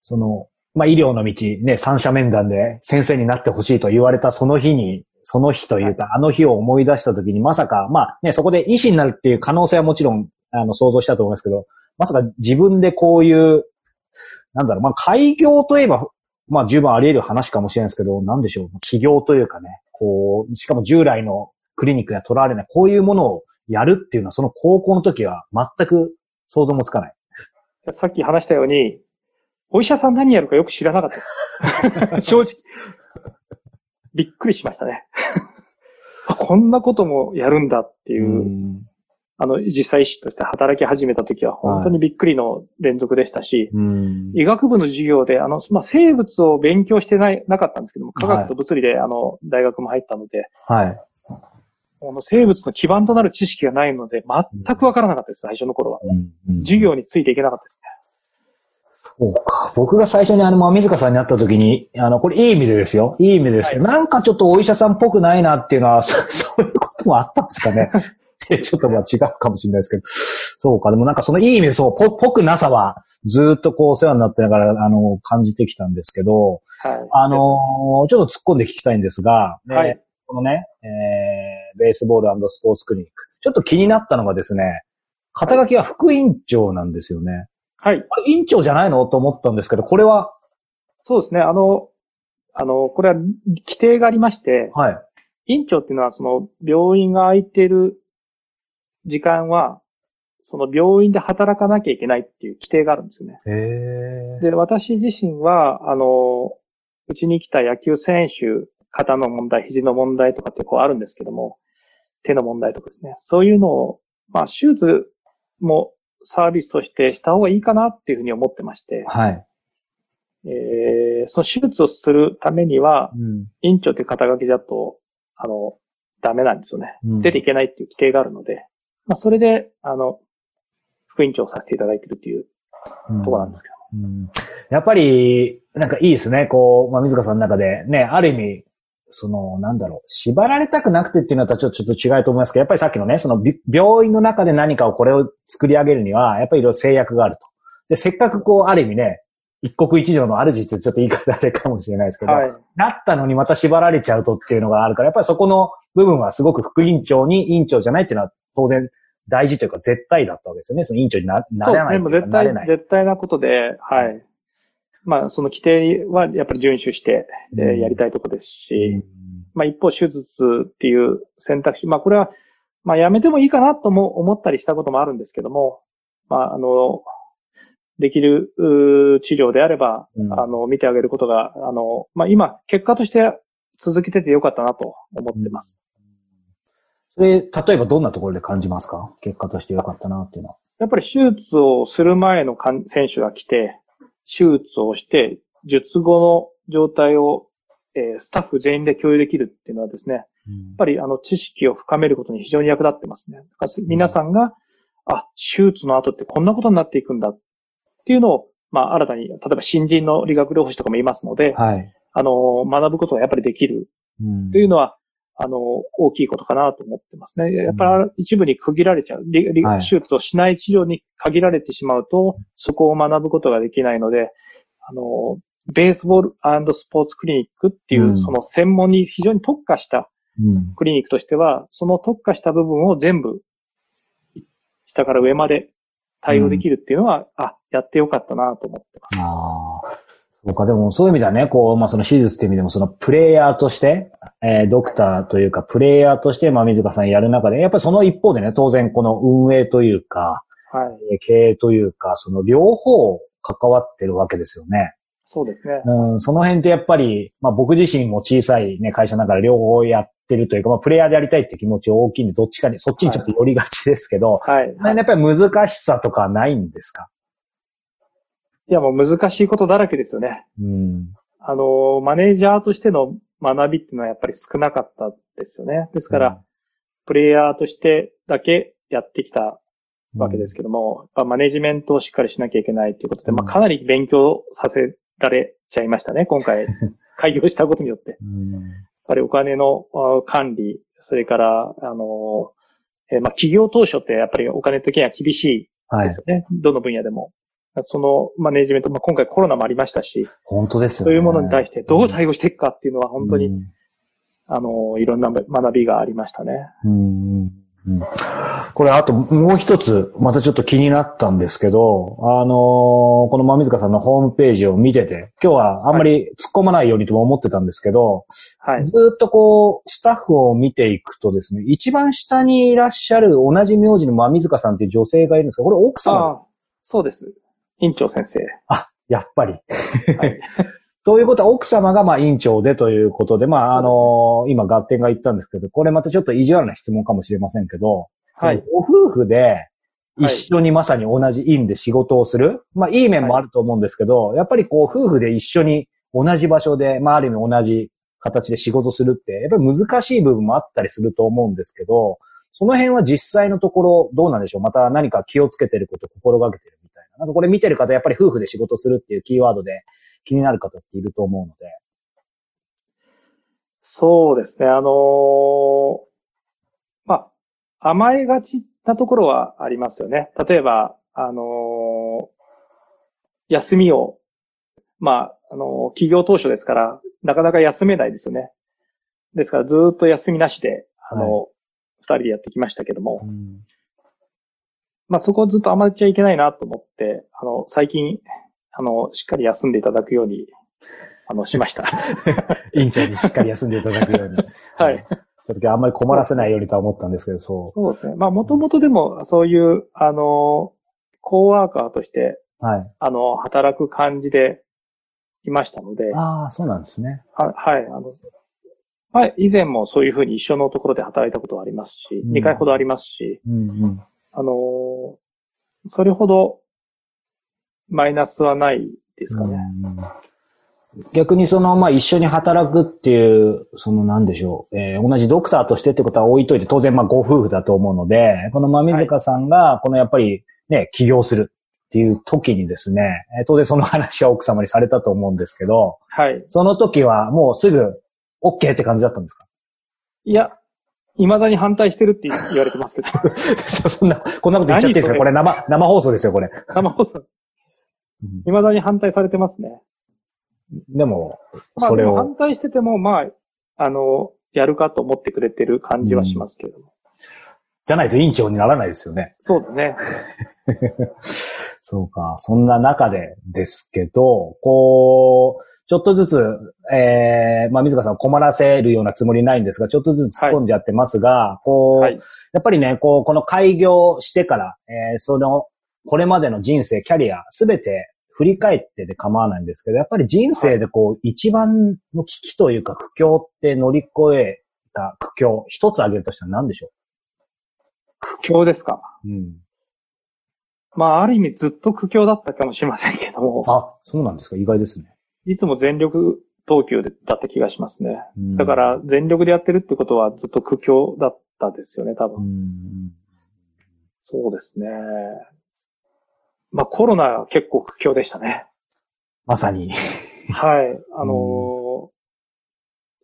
その、まあ医療の道、ね、三者面談で先生になってほしいと言われたその日に、その日というか、あの日を思い出した時にまさか、まあね、そこで医師になるっていう可能性はもちろん、あの、想像したと思いますけど、まさか自分でこういう、なんだろう、まあ開業といえば、まあ十分あり得る話かもしれないですけど、なんでしょう、起業というかね、こう、しかも従来のクリニックには取られない、こういうものをやるっていうのは、その高校の時は全く想像もつかない。さっき話したように、お医者さん何やるかよく知らなかったです。正直。びっくりしましたね。あこんなこともやるんだっていう、うんあの、実際医師として働き始めた時は本当にびっくりの連続でしたし、うん医学部の授業で、あの、まあ、生物を勉強してない、なかったんですけども、科学と物理で、あの、大学も入ったので、はい。この生物の基盤となる知識がないので、全くわからなかったです、最初の頃は。うんうん授業についていけなかったですね。そうか。僕が最初にあの、まあ、水香さんに会った時に、あの、これいい意味でですよ。いい意味ですけど、なんかちょっとお医者さんっぽくないなっていうのは、そ そういうこともあったんですかね。でちょっとまあ違うかもしれないですけど。そうか。でもなんかそのいい意味でそう、ぽ、ぽくなさは、ずーっとこうお世話になってながら、あの、感じてきたんですけど、はい。あのーちょっと突っ込んで聞きたいんですが、ねはいこのね、えー、ベースボールスポーツクリニック。ちょっと気になったのがですね、肩書きは副院長なんですよね。はい。あれ、院長じゃないの？と思ったんですけど、これは、そうですね。あの、あの、これは規定がありまして、はい。院長っていうのは、その、病院が空いている時間は、その病院で働かなきゃいけないっていう規定があるんですよね。へで、私自身は、あの、うちに来た野球選手、肩の問題、肘の問題とかってこうあるんですけども、手の問題とかですね。そういうのを、まあ、手術もサービスとしてした方がいいかなっていうふうに思ってまして、はい。えー、その手術をするためには、うん院長という肩書きだと、あの、ダメなんですよね。うん出ていけないっていう規定があるので、まあ、それで、あの、副院長させていただいているっていうところなんですけど。うんやっぱり、なんかいいですね。こう、まあ、水川さんの中でね、ある意味、その、なんだろう、縛られたくなくてっていうのとはちょっとちょっと違うと思いますけど、やっぱりさっきのね、そのび病院の中で何かをこれを作り上げるには、やっぱりいろいろ制約があると。で、せっかくこう、ある意味ね、一国一城の主ってちょっと言い方あれかもしれないですけど、はい。なったのにまた縛られちゃうとっていうのがあるから、やっぱりそこの部分はすごく副院長に院長じゃないっていうのは当然大事というか絶対だったわけですよね。その院長にななそうですね。れないもう絶対。絶対なことで、はい。まあ、その規定はやっぱり遵守して、えやりたいところですし、うん。まあ一方手術っていう選択肢、まあこれは、まあやめてもいいかなとも思ったりしたこともあるんですけども、まああの、できる治療であれば、うん。あの、見てあげることが、あの、まあ今、結果として続けててよかったなと思ってます。それ、例えばどんなところで感じますか？結果として良かったなっていうのは。やっぱり手術をする前のかん選手が来て、手術をして、術後の状態を、えースタッフ全員で共有できるっていうのはですね、やっぱりあの知識を深めることに非常に役立ってますね。だから皆さんが、あ、手術の後ってこんなことになっていくんだっていうのを、まあ新たに、例えば新人の理学療法士とかもいますので、はい。あの、学ぶことがやっぱりできるうんというのは、あの、大きいことかなと思ってますね。やっぱり一部に区切られちゃう。リリはい手術をしない治療に限られてしまうと、そこを学ぶことができないので、あの、ベースボールスポーツクリニックっていう、うんその専門に非常に特化したうんクリニックとしては、その特化した部分を全部、下から上まで対応できるっていうのは、あ、やってよかったなと思ってます。そうか、でもそういう意味ではね、こう、まあその手術っていう意味でも、そのプレイヤーとして、えードクターというか、プレイヤーとして、まあ水川さんやる中で、やっぱりその一方でね、当然この運営というか、はい。えー経営というか、その両方関わってるわけですよね。そうですね。うん、その辺ってやっぱり、まあ僕自身も小さいね、会社ながら両方やってるというか、まあプレイヤーでやりたいって気持ち大きいんで、どっちかに、そっちにちょっと寄りがちですけど、はい。やっぱり難しさとかないんですか？いや、もう難しいことだらけですよね。うん。あの、マネージャーとしての学びっていうのはやっぱり少なかったですよね。ですから、プレイヤーとしてだけやってきたわけですけども、やっぱマネジメントをしっかりしなきゃいけないということで、まあ、かなり勉強させられちゃいましたね、今回、開業したことによって。やっうん。ぱりお金のあ管理、それから、あの、えーまあ、企業当初ってやっぱりお金的には厳しいはいです。よね。どの分野でも。そのマネジメント、まあ、今回コロナもありましたし、本当ですよね。そういうものに対してどう対応していくかっていうのは本当に、うんあの、いろんな学びがありましたね。うんうんこれ、あともう一つ、またちょっと気になったんですけど、あのーこのまみずかさんのホームページを見てて、今日はあんまり突っ込まないようにとも思ってたんですけど、はい。ずーっとこう、スタッフを見ていくとですね、一番下にいらっしゃる同じ名字のまみずかさんっていう女性がいるんですが、これ奥様ですああ、そうです。院長先生。あ、やっぱり。はい。ということは、奥様がまあ院長でということで、まあ、あのー今合点が言ったんですけど、これまたちょっと意地悪な質問かもしれませんけど、はい。ご夫婦で一緒にまさに同じ院で仕事をする、まあ、いい面もあると思うんですけど、やっぱりこう、夫婦で一緒に同じ場所で、まあ、ある意味同じ形で仕事するって、やっぱり難しい部分もあったりすると思うんですけど、その辺は実際のところどうなんでしょう？また何か気をつけてること、心がけてるな。なんかこれ見てる方、やっぱり夫婦で仕事するっていうキーワードで気になる方っていると思うので。そうですね。あのーまあ、甘えがちなところはありますよね。例えば、あのー休みを、まあ、あのー企業当初ですから、なかなか休めないですよね。ですから、ずーっと休みなしで、あの、二、人でやってきましたけども、まあ、そこをずっと甘えちゃいけないなと思って、あの、最近、あの、しっかり休んでいただくように、あの、しました。院長にしっかり休んでいただくように。はい。ちょっとあんまり困らせないようにとは思ったんですけど、そそうですね。まあ、もともとでも、そういう、あの、コーワーカーとして、う。はい。あの、働く感じでいましたので、ああ、そうなんですね。ははい、あの、はい、以前もそういうふうに一緒のところで働いたことはありますし、うん2回ほどありますし、うんうん。あの、それほどマイナスはないですかね。うん逆にその、まあ、一緒に働くっていう、その、なんでしょう、えー同じドクターとしてってことは置いといて、当然、まあ、ご夫婦だと思うので、このまみずかさんが、このやっぱり、ね、起業するっていう時にですね、えー当然その話は奥様にされたと思うんですけど、はい。その時はもうすぐ、OK って感じだったんですか？いや、未だに反対してるって言われてますけど。そ そんな、こんなこと言っちゃっていいですか？これ生、生放送ですよ、これ。生放送。未だに反対されてますね。でも、まあ、それをでも反、対してても、まあ、あの、やるかと思ってくれてる感じはしますけれども。じゃないと委員長にならないですよね。そうですね。そうか。そんな中でですけど、こう、ちょっとずつ、えー、まあ、水川さんを困らせるようなつもりないんですが、ちょっとずつ突っ込んじゃってますが、こう、はい。やっぱりね、こう、この開業してから、えー、その、これまでの人生、キャリア、すべて振り返ってで構わないんですけど、やっぱり人生でこう、一番の危機というか苦境って乗り越えた苦境、一つ挙げるとしたら何でしょ苦境ですか？ううん。まあ、ある意味ずっと苦境だったかもしれませんけども、あ、そうなんですか？意外ですね。いつも全力投球でだった気がしますね。うんだから、全力でやってるってことはずっと苦境だったですよね、多う分。ん。そうですね。まあ、コロナは結構苦境でしたね。まさに。はい。あのー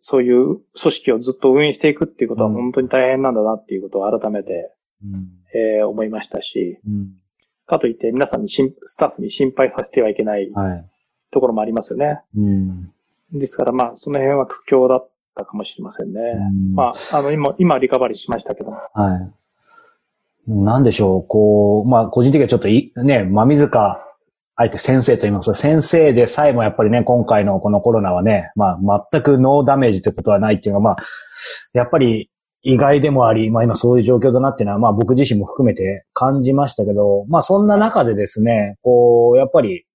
そういう組織をずっと運営していくっていうことはうん本当に大変なんだなっていうことを改めて、うん。えー思いましたし、うん。かといって皆さんにしんスタッフに心配させてはいけないはい。ところもありますよね。うん。ですからまあ、その辺は苦境だったかもしれませんね。うんまあ、あの、今、今リカバリーしましたけども。はい。なんでしょう、こう、まあ、個人的にはちょっとい、ね、まみずか、あえて先生と言いますが、先生でさえもやっぱりね、今回のこのコロナはね、まあ、全くノーダメージってことはないっていうのは、まあ、やっぱり意外でもあり、まあ今そういう状況だなっていうのは、まあ僕自身も含めて感じましたけど、まあそんな中でですね、こう、やっぱり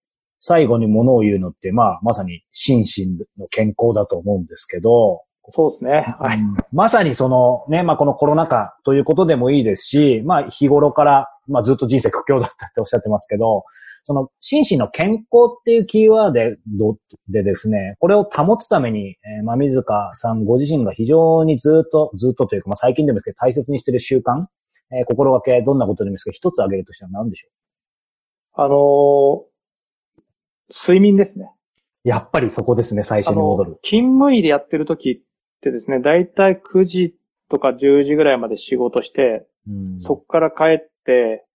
最後に物を言うのって、まあまさに心身の健康だと思うんですけど、そうですね。はい。まさにそのね、まあこのコロナ禍ということでもいいですし、まあ日頃から、まあずっと人生苦境だったっておっしゃってますけど、その心身の健康っていうキーワードでですね、これを保つために、えー、まみずかさんご自身が非常にずっと、ずっとというか、まあ最近でもですけど大切にしている習慣、えー心がけ、どんなことでもいいですけど、一つ挙げるとしたら何でしょあのー睡眠ですね。うやっぱりそこですね、最初に戻る。、勤務医でやってる時ってですね、だいたい9時とか10時ぐらいまで仕事して、うんそっから帰って、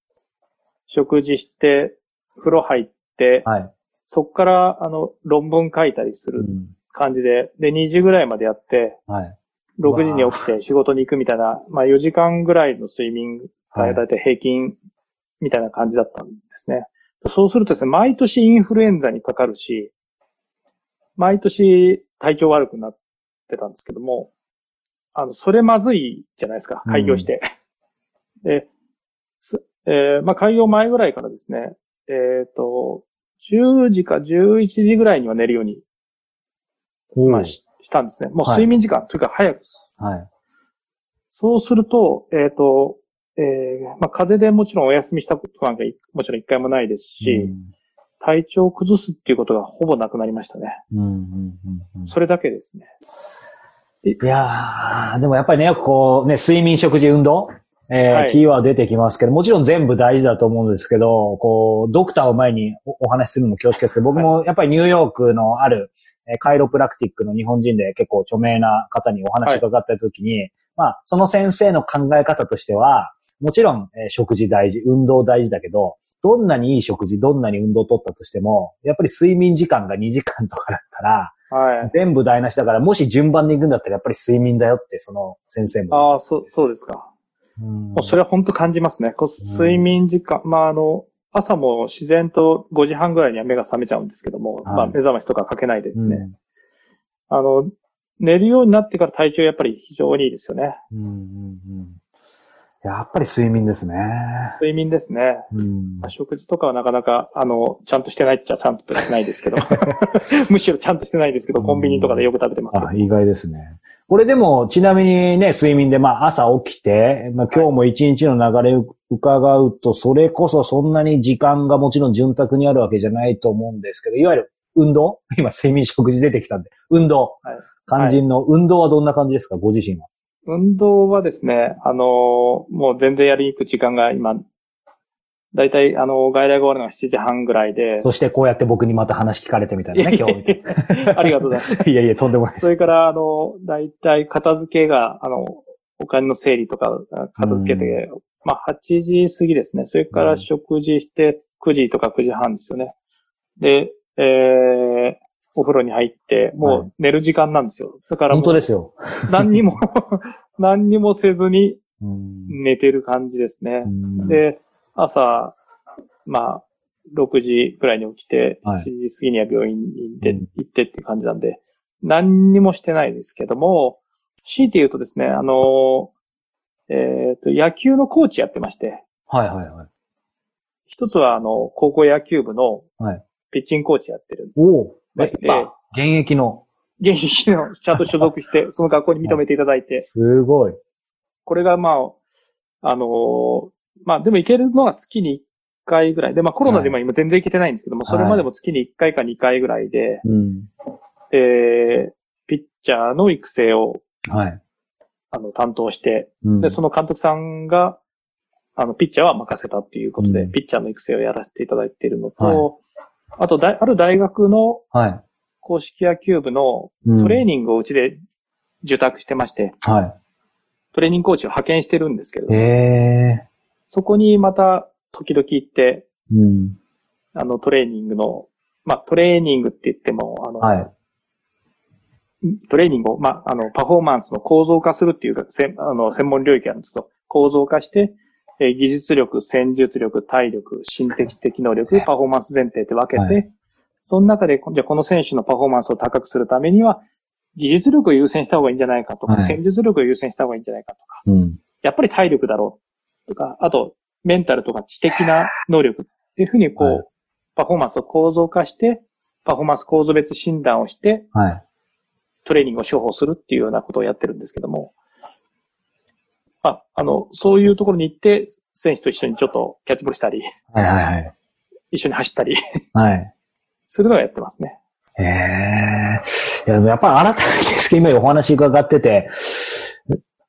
食事して、風呂入って、はい。そっから、あの、論文書いたりするうん感じで、で、2時ぐらいまでやって、はい。6時に起きて仕事に行くみたいな、まあ4時間ぐらいの睡眠はいがだいたい平均みたいな感じだったんですね。そうするとですね、毎年インフルエンザにかかるし、毎年体調悪くなってたんですけども、あの、それまずいじゃないですか、開業して。で、すえーまあ開業前ぐらいからですね、えっ、と、10時か11時ぐらいには寝るように、まあ、ししたんですね。もうはい睡眠時間、というか早くはい。そうすると、えっ、と、えーまあ、風邪でもちろんお休みしたことなんかいもちろん一回もないですし、体調を崩すっていうことがほぼなくなりましたね。うんうんうんうん。それだけですね。いやー、でもやっぱりね、よくこう、ね、睡眠、食事、運動、えーはい。キーワード出てきますけど、もちろん全部大事だと思うんですけど、こう、ドクターを前におお話しするのも恐縮ですけど、僕もやっぱりニューヨークのある、えーカイロプラクティックの日本人で結構著名な方にお話伺った時に、まあ、その先生の考え方としては、もちろん、えー食事大事、運動大事だけど、どんなにいい食事、どんなに運動を取ったとしても、やっぱり睡眠時間が2時間とかだったら、はい。全部台無しだから、もし順番で行くんだったらやっぱり睡眠だよって、その先生も。ああ、そう、そうですか。うんそれは本当感じますね。こう睡眠時間、まあ、あの、朝も自然と5時半ぐらいには目が覚めちゃうんですけども、まあ、目覚ましとかかけないですね。うんあの、寝るようになってから体調やっぱり非常にいいですよね。うんうんうんやっぱり睡眠ですね。睡眠ですね。うんまあ食事とかはなかなか、あの、ちゃんとしてないっちゃちゃんとしてないですけど。むしろちゃんとしてないですけど、コンビニとかでよく食べてますけどあ、。意外ですね。これでも、ちなみにね、睡眠で、まあ、朝起きて、まあ、今日も一日の流れを伺うと、それこそそんなに時間がもちろん潤沢にあるわけじゃないと思うんですけど、いわゆる運動？今、睡眠食事出てきたんで。運動。はい肝心の運動はどんな感じですか？ご自身は。運動はですね、あのーもう全然やりに行く時間が今、だいたいあの、外来が終わるのが7時半ぐらいで、そしてこうやって僕にまた話聞かれてみたいなね、今日みたいありがとうございます。な。いやいや、とんでもないです。それから、あの、だいたい片付けが、あの、お金の整理とか、片付けて、まあ、8時過ぎですね。それから食事して、9時とか9時半ですよね。で、えー、お風呂に入って、もはう寝る時間なんですよ。だから本当ですよ。何にも、何にもせずにうん寝てる感じですねう。んで、朝、まあ、6時ぐらいに起きて、はい7時過ぎには病院に行って、うん行ってっていう感じなんで、何にもしてないですけども、強いて言うとですね、あの、えっ、と、野球のコーチやってまして、はいはいはい。一つはあの、高校野球部のはいピッチングコーチやってる。おお。でやっぱ現役の。現役のちゃんと所属して、その学校に認めていただいて、すごい。これがまあ、あのまあでも行けるのは月に1回ぐらいで、まあコロナで今今全然行けてないんですけども、はいそれまでも月に1回か2回ぐらいで、うん。えー、ピッチャーの育成を、はい。あの、担当して、うんで、その監督さんが、あの、ピッチャーは任せたっていうことで、うんピッチャーの育成をやらせていただいているのと、はあとだい、ある大学のはい。公式野球部のうんトレーニングをうちで受託してまして、はトレーニングコーチを派遣してるんですけどい。、ええそこにまた時々行って、うん。あの、トレーニングの、まあ、トレーニングって言っても、あの、はい。トレーニングを、まあ、あの、パフォーマンスの構造化するっていうか、せんあの、専門領域なんですけど、構造化して、えー技術力、戦術力、体力、心的的能力、パフォーマンス前提って分けて、はその中で、じゃあこの選手のパフォーマンスを高くするためには、技術力を優先した方がいいんじゃないかとか、はい戦術力を優先した方がいいんじゃないかとか、うん。やっぱり体力だろうとか、あと、メンタルとか知的な能力っていうふうに、こう、はいパフォーマンスを構造化して、パフォーマンス構造別診断をして、はい。トレーニングを処方するっていうようなことをやってるんですけども、あ、あの、そういうところに行って、選手と一緒にちょっとキャッチボールしたり、はいはいはい。一緒に走ったりはい。するのをやってますね。へえ。いや、でもやっぱり改めてですけど、今お話伺ってて、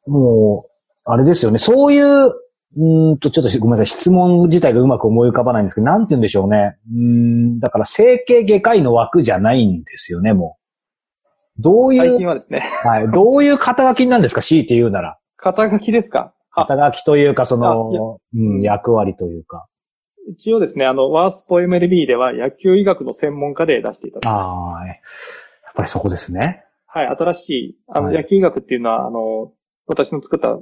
もう、あれですよね。そういう、うーんと、ちょっとごめんなさい。質問自体がうまく思い浮かばないんですけど、なんて言うんでしょうね。うーん、だから整形外科医の枠じゃないんですよね、もう。どういう、最近はですね、はい、どういう肩書きなんですか、強いて言うなら。肩書きですか？あ、肩書きというか、その、うん、役割というか。一応ですね、あの、ワースポ MLB では野球医学の専門家で出していただきます。ああ、やっぱりそこですね。はい、新しい、あの、はい野球医学っていうのは、あの、私の作った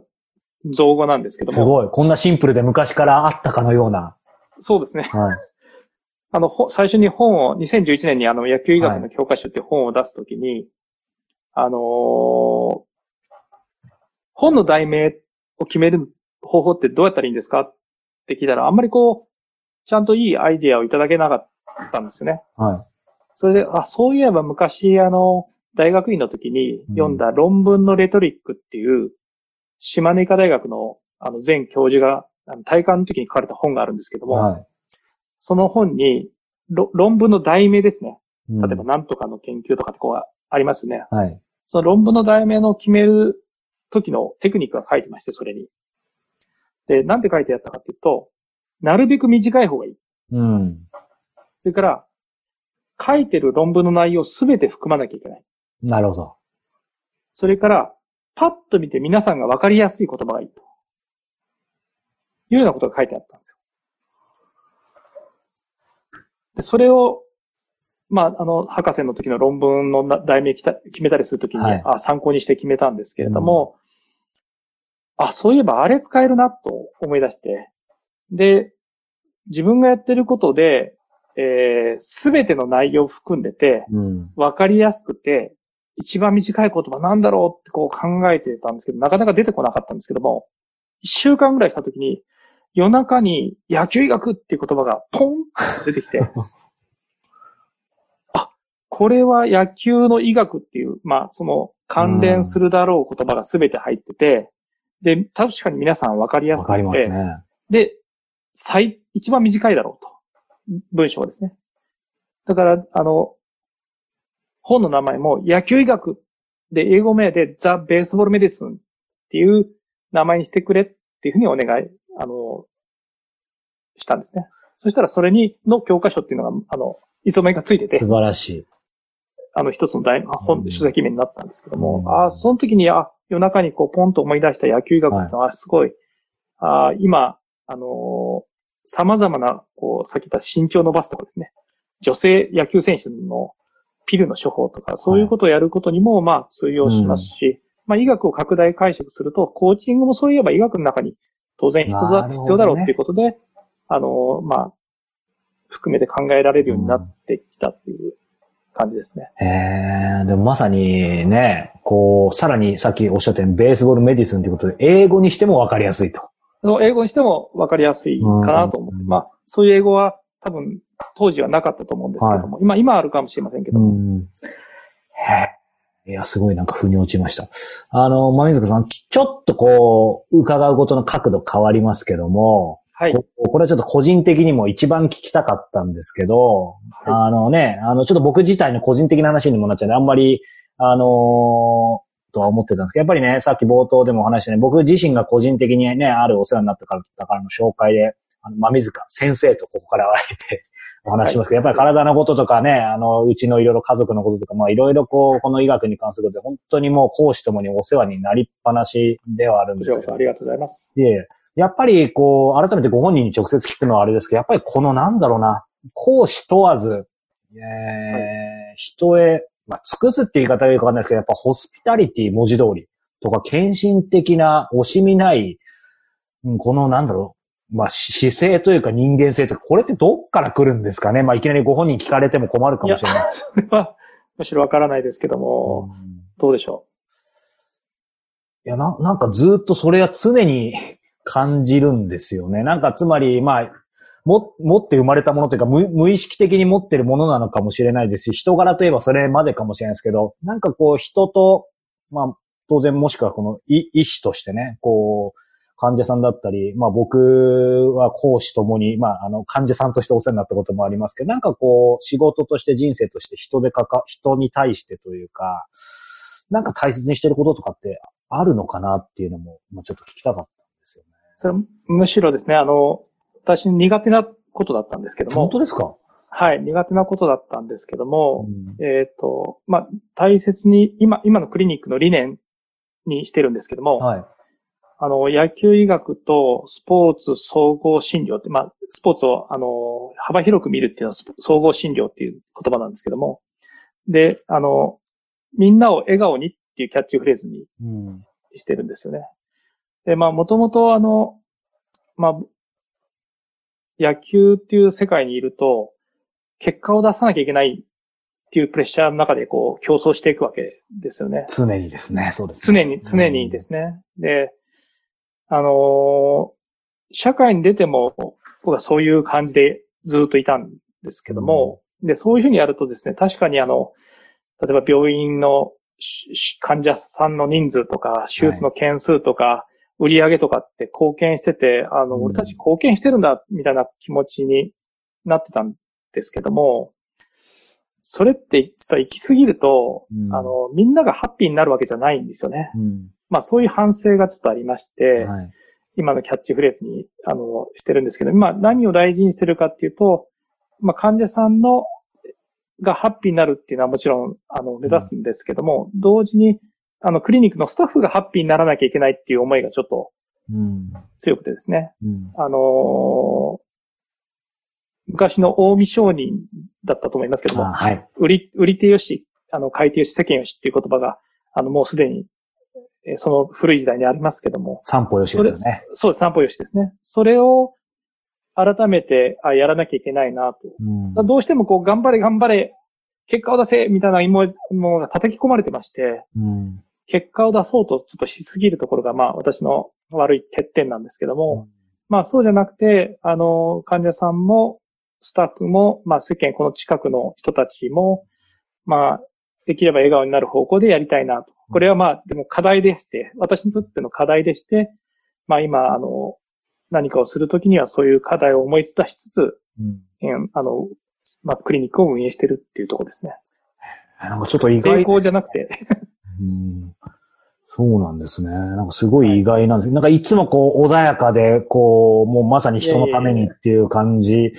造語なんですけども。すごい。こんなシンプルで昔からあったかのような。そうですね。はい。あの、ほ最初に本を、2011年にあの、野球医学の教科書っていう本を出すときに、あのー本の題名を決める方法ってどうやったらいいんですかって聞いたら、あんまりこう、ちゃんといいアイディアをいただけなかったんですよね。はそれで、あ、そういえば昔、あの、大学院の時に読んだ論文のレトリックっていう、島根医科大学の、あの、前教授が、あの体感の時に書かれた本があるんですけどい。も、はい。その本に、ろ論文の題名ですね。うん例えば、なんとかの研究とかってこうありますね。はい。その論文の題名の決める時のテクニックが書いてまして、それに。で、なんて書いてあったかっていうと、なるべく短い方がいい。うん。それから、書いてる論文の内容すべて含まなきゃいけない。なるほど。それから、パッと見て皆さんがわかりやすい言葉がいいと。いうようなことが書いてあったんですよ。で、それを、まあ、あの、博士の時の論文のな題名決めたりするときに、はいあ、参考にして決めたんですけれども、あ、そういえばあれ使えるなと思い出して、で、自分がやってることで、えすべての内容を含んでて、うん。わかりやすくて、一番短い言葉なんだろうってこう考えてたんですけど、なかなか出てこなかったんですけども、一週間ぐらいしたときに、夜中に野球医学っていう言葉がポンって出てきて、あ、これは野球の医学っていう、まあその関連するだろう言葉が全て入ってて、で、確かに皆さんわかりやすくわかりますて、ね。で、最、一番短いだろうと。文章はですね。だから、あの、本の名前も野球医学で英語名で The Baseball Medicine っていう名前にしてくれっていうふうにお願い、あの、したんですね。そしたらそれに、の教科書っていうのが、あの、磯目がついてて素、晴らしい。あの、一つの大、本、うん書籍名になったんですけども、うんああ、その時に、あ、夜中にこう、ポンと思い出した野球医学ってい。うのは、すごい、あ今、あのー様々な、こう、さっき言った身長を伸ばすとかですね、女性野球選手のピルの処方とか、そういうことをやることにも、まあ、通用しますし、まあ、医学を拡大解釈すると、コーチングもそういえば医学の中に当然必要だ,、ね必要だろうっていうことで、あのーまあ、含めて考えられるようになってきたっていう感じですね。ええでもまさにね、こう、さらにさっきおっしゃったようにベースボールメディスンということで、英語にしてもわかりやすいと。その英語にしても分かりやすいかなと思って、うんまあ、そういう英語は多分当時はなかったと思うんですけども、今、今あるかもしれませんけども、うん。へえ。いや、すごいなんか腑に落ちました。あの、まみずかさん、ちょっとこう、伺うことの角度変わりますけども、はい。ここれはちょっと個人的にも一番聞きたかったんですけど、はあのね、あの、ちょっと僕自体の個人的な話にもなっちゃうんで、あんまり、あのーとは思ってたんですけど、やっぱりね、さっき冒頭でもお話したね、僕自身が個人的にね、あるお世話になったから、だからの紹介で、あの、まみずか先生とここから会えて お話ししますけど、やっぱり体のこととかね、あの、うちのいろいろ家族のこととか、まあいろいろこう、この医学に関することで、本当にもう講師ともにお世話になりっぱなしではあるんこですけどありがとうございます。いえやっぱり、こう、改めてご本人に直接聞くのはあれですけど、やっぱりこのなんだろうな、講師問わず、えー人へ、まあ、尽くすって言い方がいいかわかんないですけど、やっぱホスピタリティ文字通りとか、献身的な、惜しみない、うんこのなんだろう、まあ、し姿勢というか人間性とか、これってどっから来るんですかね？まあ、いきなりご本人聞かれても困るかもしれない。それは、むしろわからないですけども、うん。どうでしょいや、な、なんかずっとそれは常に感じるんですよね。なんかつまり、まあ、も、持って生まれたものというか無、無意識的に持ってるものなのかもしれないですし、人柄といえばそれまでかもしれないですけど、なんかこう人と、まあ、当然もしくはこの医師としてね、こう、患者さんだったり、まあ僕は講師ともに、まああの患者さんとしてお世話になったこともありますけど、なんかこう仕事として人生として人でかか、人に対してというか、なんか大切にしてることとかってあるのかなっていうのも、まあ、ちょっと聞きたかった。それむしろですね、あの、私苦手なことだったんですけども、本当ですか？はい、苦手なことだったんですけども、うんえっ、と、まあ、大切に、今、今のクリニックの理念にしてるんですけども、はい。あの、野球医学とスポーツ総合診療って、まあ、スポーツを、あの、幅広く見るっていうのは総合診療っていう言葉なんですけども、で、あの、みんなを笑顔にっていうキャッチフレーズにうん。してるんですよね。で、まあ、もともとあの、まあ、野球っていう世界にいると、結果を出さなきゃいけないっていうプレッシャーの中でこう競争していくわけですよね。常にですね。そうです、常に、常にですね。で、あのー社会に出ても僕はそういう感じでずっといたんですけども、で、そういうふうにやるとですね、確かにあの、例えば病院の患者さんの人数とか、手術の件数とか、売り上げとかって貢献してて、あの、うん俺たち貢献してるんだ、みたいな気持ちになってたんですけども、それって実は行き過ぎると、うんあの、みんながハッピーになるわけじゃないんですよね。うん。まあそういう反省がちょっとありまして、はい。今のキャッチフレーズに、あの、してるんですけど、今何を大事にしてるかっていうと、まあ患者さんの、がハッピーになるっていうのはもちろん、あの、目指すんですけども、同時に、あの、クリニックのスタッフがハッピーにならなきゃいけないっていう思いがちょっとうん。強くてですね。うん。あのー昔の大見商人だったと思いますけども、あはい。売り、売り手よし、あの、買い手よし、世間よしっていう言葉が、あの、もうすでに、えーその古い時代にありますけども、散歩よしですよね。そうです、散歩よしですね。それを改めてあやらなきゃいけないなと。うん。どうしてもこう、頑張れ頑張れ、結果を出せみたいなものが叩き込まれてまして、うん。結果を出そうとちょっとしすぎるところが、まあ私の悪い欠点なんですけども、まあそうじゃなくて、あの、患者さんも、スタッフも、まあ世間、この近くの人たちも、まあ、できれば笑顔になる方向でやりたいなと。これはまあ、でも課題でして、私にとっての課題でして、まあ今、あの、何かをするときにはそういう課題を思い出しつつ、うん。うんあの、まあクリニックを運営してるっていうところですね。なんかちょっと意外抵抗じゃなくて。うんそうなんですね。なんかすごい意外なんです。なんかいつもこう穏やかで、こう、もうまさに人のためにっていう感じ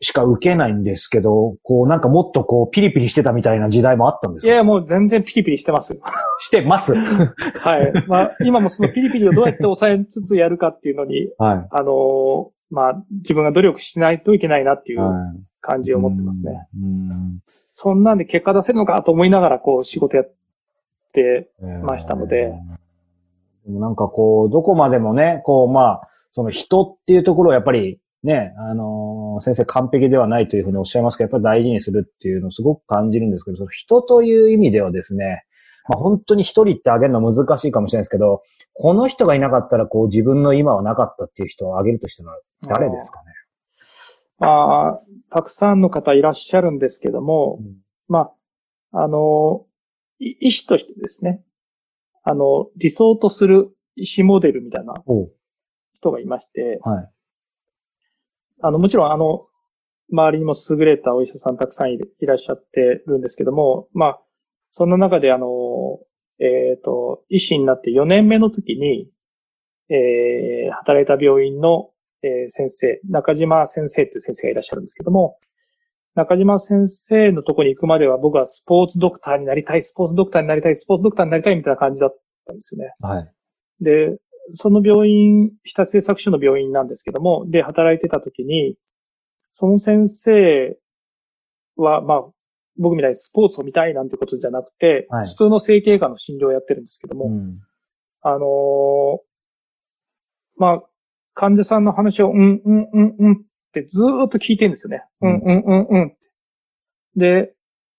しか受けないんですけど、こうなんかもっとこうピリピリしてたみたいな時代もあったんですか？いやもう全然ピリピリしてます。してます。はい。まあ、今もそのピリピリをどうやって抑えつつやるかっていうのに、はい。あのーまあ、自分が努力しないといけないなっていうはい感じを持ってますね。うん。そんなんで結果出せるのかと思いながら、こう、仕事やって、うんましたので。でもなんかこう、どこまでもね、こうまあ、その人っていうところをやっぱりね、あのー先生完璧ではないというふうにおっしゃいますけど、やっぱり大事にするっていうのをすごく感じるんですけど、その人という意味ではですね、まあ、本当に一人ってあげるの難しいかもしれないですけど、この人がいなかったらこう自分の今はなかったっていう人をあげるとしたら誰ですかね？まあ、たくさんの方いらっしゃるんですけども、まあ、あの、い医師としてですね、あの、理想とする医師モデルみたいな人がいまして、はい。あの、もちろんあの、周りにも優れたお医者さんたくさんいらっしゃってるんですけども、まあ、そんな中であの、えっ、と、医師になって4年目の時に、えー働いた病院の、えー先生、中島先生っていう先生がいらっしゃるんですけども、中島先生のところに行くまでは僕はスポーツドクターになりたい、スポーツドクターになりたい、スポーツドクターになりたいみたいな感じだったんですよね。はい。で、その病院、日田製作所の病院なんですけども、で、働いてた時に、その先生は、まあ、僕みたいにスポーツを見たいなんてことじゃなくて、はい普通の整形外科の診療をやってるんですけども、うん。あのーまあ、患者さんの話を、うん、うん、うん、うんってずーっと聞いてるんですよね。うん、うん、うん、うん。で、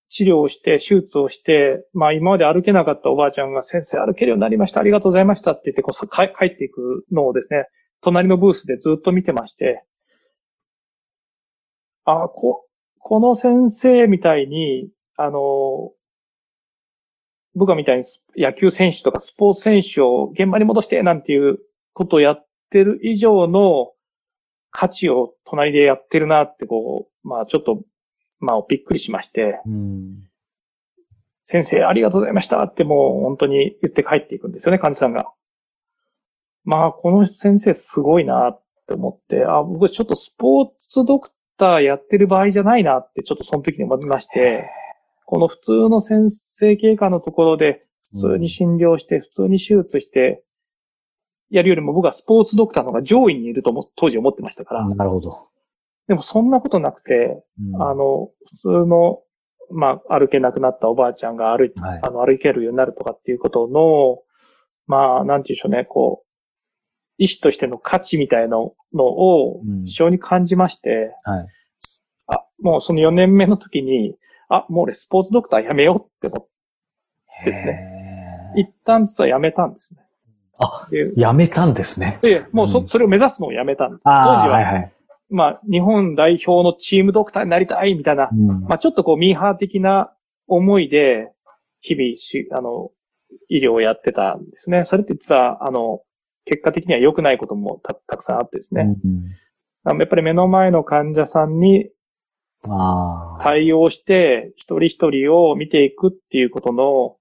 治療をして、手術をして、まあ今まで歩けなかったおばあちゃんが先生歩けるようになりました、ありがとうございましたって言ってこうか帰っていくのをですね、隣のブースでずっと見てまして、あ、こ、この先生みたいに、あの、僕がみたいに野球選手とかスポーツ選手を現場に戻してなんていうことをやってる以上の価値を隣でやってるなってこう、まあちょっと、まあびっくりしまして、うん。先生ありがとうございましたってもう本当に言って帰っていくんですよね、患者さんが。まあこの先生すごいなって思って、あ、僕ちょっとスポーツドクターやってる場合じゃないなってちょっとその時に思いまして、この普通の先生経過のところで普通に診療して、普通に手術して、やるよりも僕はスポーツドクターの方が上位にいると思当時思ってましたから。なるほど。でもそんなことなくて、うんあの、普通の、まあ、歩けなくなったおばあちゃんが歩い、はいあの、歩けるようになるとかっていうことの、まあ、なんていうんでしょうね、こう、医師としての価値みたいなのをうん非常に感じまして、はい。あ、もうその4年目の時に、あ、もう俺スポーツドクターやめようって思って、ですね一旦実はやめたんですね。あ、で、やめたんですね。でもうそ、うんそれを目指すのをやめたんです。当時は、はいはい。まあ、日本代表のチームドクターになりたいみたいな、うんまあ、ちょっとこう、ミーハー的な思いで、日々し、あの、医療をやってたんですね。それって実は、あの、結果的には良くないこともたたくさんあってですね。うんやっぱり目の前の患者さんに。対応して、一人一人を見ていくっていうことの、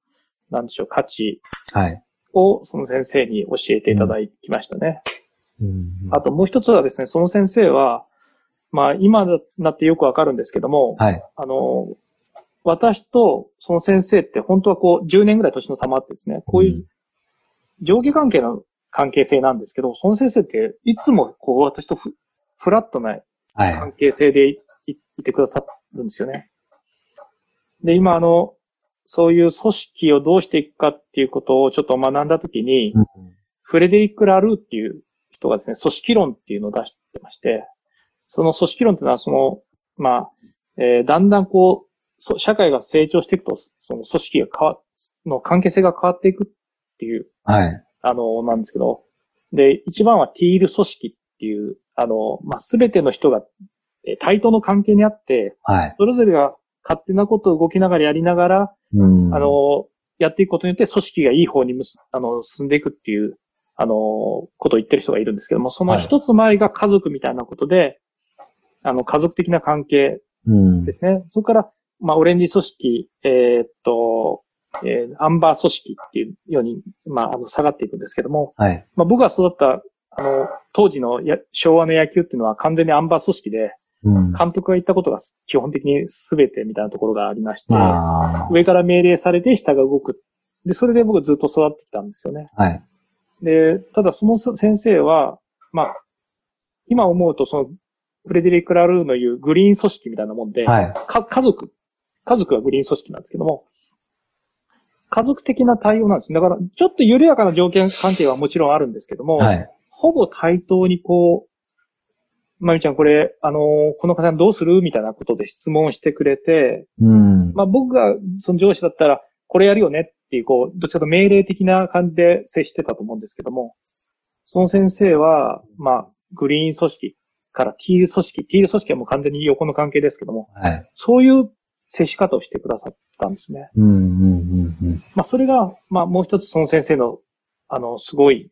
なんでしょう、価値はい。をその先生に教えていただきましたね。うんあともう一つはですね、その先生は、まあ今だなってよくわかるんですけども、はい。あの、私とその先生って本当はこう10年ぐらい年の差もあってですね、こういう上下関係の関係性なんですけど、その先生っていつもこう私とフフラットなはい。関係性でいいいてくださるんですよね。で、今あの、そういう組織をどうしていくかっていうことをちょっと学んだときに、うんフレデリック・ラルーっていう人がですね、組織論っていうのを出してまして、その組織論っていうのはその、まあ、えーだんだんこう、そ社会が成長していくと、その組織が変わ、の関係性が変わっていくっていう、はい。あの、なんですけど、で、一番はティール組織っていう、あの、まあ、すべての人が、えー対等の関係にあって、はい。それぞれが勝手なことを動きながらやりながら、うんあ、の、やっていくことによって組織がいい方にむすあの進んでいくっていう、あの、ことを言ってる人がいるんですけども、その一つ前が家族みたいなことで、あの、家族的な関係うんで。すね。そこからまあ、オレンジ組織、えーっと、えーアンバー組織っていうように、まあ、あの、下がっていくんですけども、はい。まあ、僕が育った、あの、当時のや昭和の野球っていうのは完全にアンバー組織で、うん。監督が言ったことが基本的に全てみたいなところがありまして、あ上から命令されて下が動く。で、それで僕ずっと育ってきたんですよね。あ。はい。で、ただその先生は、まあ、今思うとその、フレデリック・ラルーの言うグリーン組織みたいなもんで、はい。か家族、家族はグリーン組織なんですけども、家族的な対応なんです。だから、ちょっと緩やかな条件関係はもちろんあるんですけども、はい。ほぼ対等にこう、まゆちゃんこれ、あのーこの方どうする？みたいなことで質問してくれて、うん。まあ僕がその上司だったら、これやるよねっていう、こう、どっちかと命令的な感じで接してたと思うんですけども、その先生は、まあ、グリーン組織からティール組織、ティール組織はもう完全に横の関係ですけども、はい。そういう接し方をしてくださったんですね。うん、うん、うん、まあそれが、まあもう一つその先生の、あの、すごい、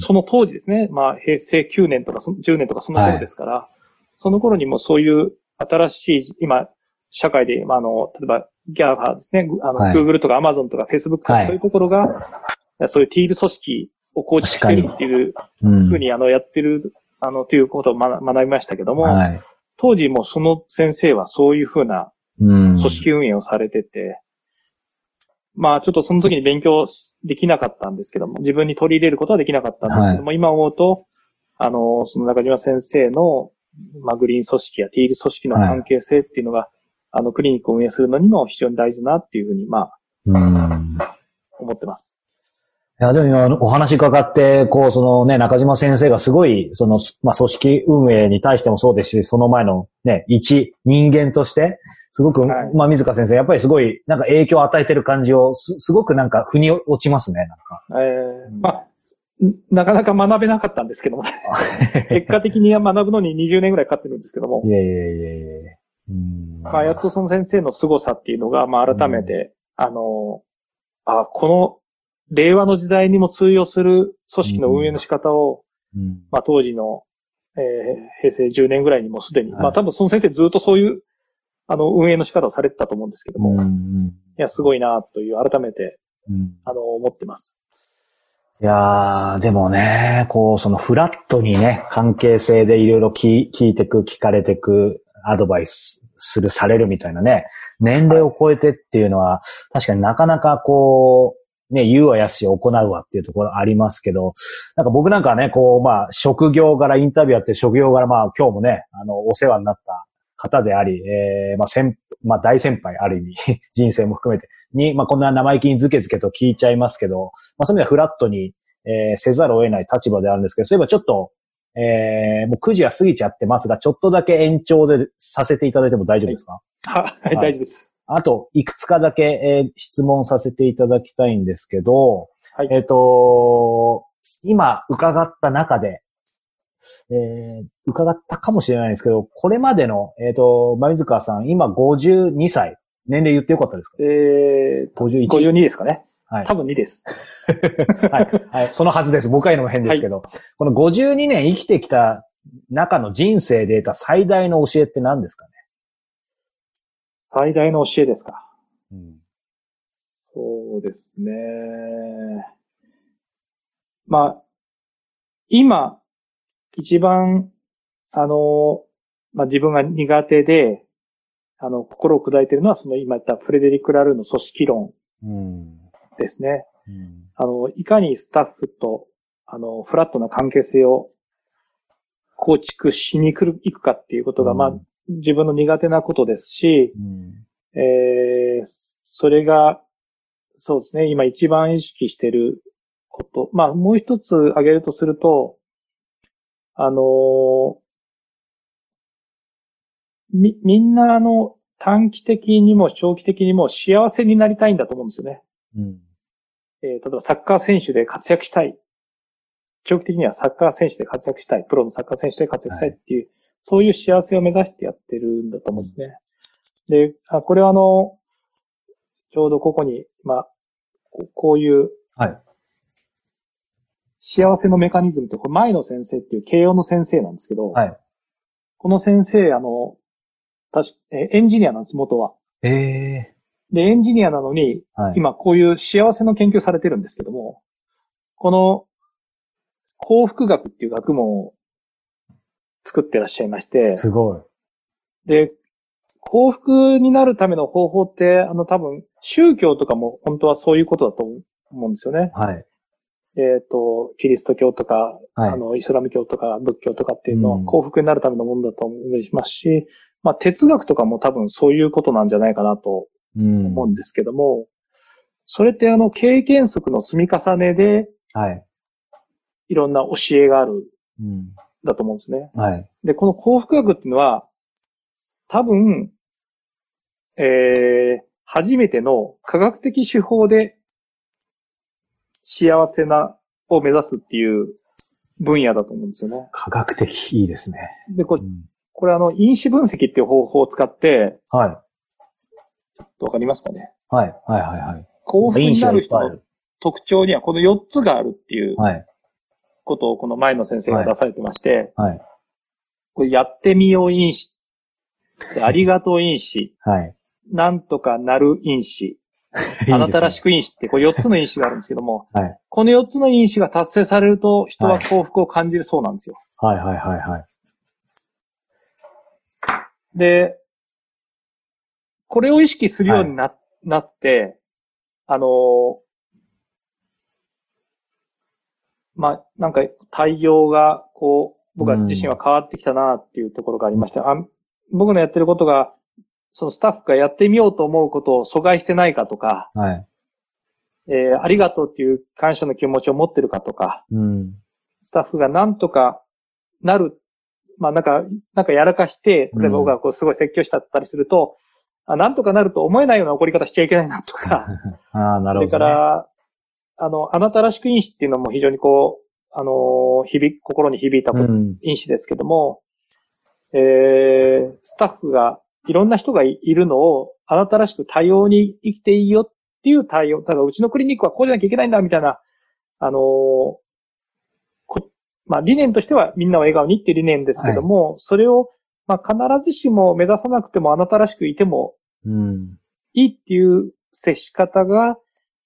その当時ですね、まあ平成9年とかそ10年とかその頃ですから、その頃にもそういう新しい、今、社会で、まああの、例えば、ギャーファーですね、ぐあの、はい。Google とか Amazon とか Facebook とか、はい。そういうところが、そういうティール組織を構築してるっていううん。ふうに、あの、やってる、あの、ということを学学びましたけども、はい。当時もその先生はそういうふうなうん。組織運営をされてて、まあちょっとその時に勉強できなかったんですけども、自分に取り入れることはできなかったんですけども、今思うと、あの、その中島先生の、まあグリーン組織やティール組織の関係性っていうのが、あのクリニックを運営するのにも非常に大事だなっていうふうに、まあうん。思ってます。いや、でも今お話伺って、こう、そのね、中島先生がすごい、その、まあ、組織運営に対してもそうですし、その前のね、一人間として、すごく、はい。まあ、水川先生、やっぱりすごい、なんか影響を与えてる感じを、す、すごくなんか、腑に落ちますね、なんか。えー。まあ、んなかなか学べなかったんですけども、結果的には学ぶのに20年ぐらいかかってるんですけども。い、やいやいやいやうん。まあ、やっとその先生の凄さっていうのが、まあ、改めて、あの、あ、この、令和の時代にも通用する組織の運営の仕方を、うん。まあ、当時の、えー平成10年ぐらいにもうすでに、はい。まあ、多分その先生ずっとそういう、あの、運営の仕方をされてたと思うんですけども、いうん。や、すごいな、という、改めて、うん。あの、思ってます。いやー、でもね、こう、そのフラットにね、関係性でいろいろ聞聞いてく、聞かれてく、アドバイスする、されるみたいなね、年齢を超えてっていうのは、確かになかなかこう、ね、言うはやし、行うわっていうところありますけど、なんか僕なんかはね、こう、まあ、職業柄インタビュアーって職業柄、まあ、今日もね、あの、お世話になった方であり、えー、まあ、先、まあ、大先輩、ある意味、人生も含めて、に、まあ、こんな生意気にズケズケと聞いちゃいますけど、まあ、そういう意味ではフラットに、えーせざるを得ない立場であるんですけど、そういえばちょっと、えーもう9時は過ぎちゃってますが、ちょっとだけ延長でさせていただいても大丈夫ですか、は、はい、大丈夫です。あと、いくつかだけ、えー質問させていただきたいんですけど、はい。えっ、と、今伺った中で、えー伺ったかもしれないんですけど、これまでの、えっ、と、前水川さん、今52歳。年齢言ってよかったですか？えー、51 52ですかね。はい多分2です。はい。はい。そのはずです。僕が言うのも変ですけど。この52年生きてきた中の人生で得た最大の教えって何ですかね、最大の教えですか？うん、そうですね。まあ、今、一番、あの、まあ、自分が苦手で、あの、心を砕いているのは、その今言ったフレデリック・ラルーの組織論うん。ですね。うん。あの、いかにスタッフと、あの、フラットな関係性を構築しに来る、いくかっていうことが、うんまあ、自分の苦手なことですし、うん。えーそれが、そうですね、今一番意識してること。まあ、もう一つ挙げるとすると、あのーみ、みんなあの、短期的にも長期的にも幸せになりたいんだと思うんですよね。うん。えー例えばサッカー選手で活躍したい。長期的にはサッカー選手で活躍したい。プロのサッカー選手で活躍したいっていう、そういう幸せを目指してやってるんだと思うんですね。で、あこれはあの、ちょうどここに、まあ、ここういうはい。幸せのメカニズムって、これ前野先生っていう慶応の先生なんですけど、はい。この先生、あの、確かえーエンジニアなんです、元は。へえ。で、エンジニアなのに、はい。今こういう幸せの研究されてるんですけども、この幸福学っていう学問を作ってらっしゃいまして、すごい。で、幸福になるための方法って、あの多分宗教とかも本当はそういうことだと思うんですよね。はい。えっ、と、キリスト教とか、はいあの、イスラム教とか仏教とかっていうのはうん幸福になるためのものだと思いますし、まあ哲学とかも多分そういうことなんじゃないかなとうん。思うんですけども、それってあの経験則の積み重ねではい。いろんな教えがあるんうん。だと思うんですね。はい。で、この幸福学っていうのは、多分、えー、初めての科学的手法で幸せな、を目指すっていう分野だと思うんですよね。科学的いいですね。で、これ、うんこれあの、因子分析っていう方法を使って、はい。わかりますかね？はい。はい。はい。はい。幸福になる人の特徴にはこの4つがあるっていうはい。ことをこの前の先生が出されてまして、はい。これやってみよう因子、でありがとう因子、はい。なんとかなる因子、あなたらしく。く因子ってこれ4つの因子があるんですけども、はい。この4つの因子が達成されると人は幸福を感じるそうなんですよ。はい。はい。はい。はい。で、これを意識するようにな,、なって、あのーまあ、なんか対応が、こう、僕は自身は変わってきたなっていうところがありまして、あ僕のやってることが、そのスタッフがやってみようと思うことを阻害してないかとか、はい。えーありがとうっていう感謝の気持ちを持ってるかとか、うん。スタッフがなんとかなる、まあなんか、なんかやらかして、例えば僕がこうすごい説教したったりすると、あなんとかなると思えないような怒り方しちゃいけないなとか、ああ、なそれるほど、ね。から、あの、あなたらしく因子っていうのも非常にこう、あのー響、心に響いた。因子ですけども、えー、スタッフが、いろんな人がいいるのを、あなたらしく多様に生きていいよっていう対応。だからうちのクリニックはこうじゃなきゃいけないんだ、みたいな、あのーこまあ理念としてはみんなを笑顔にっていう理念ですけども、それを、まあ必ずしも目指さなくてもあなたらしくいてもうん。いいっていう接し方が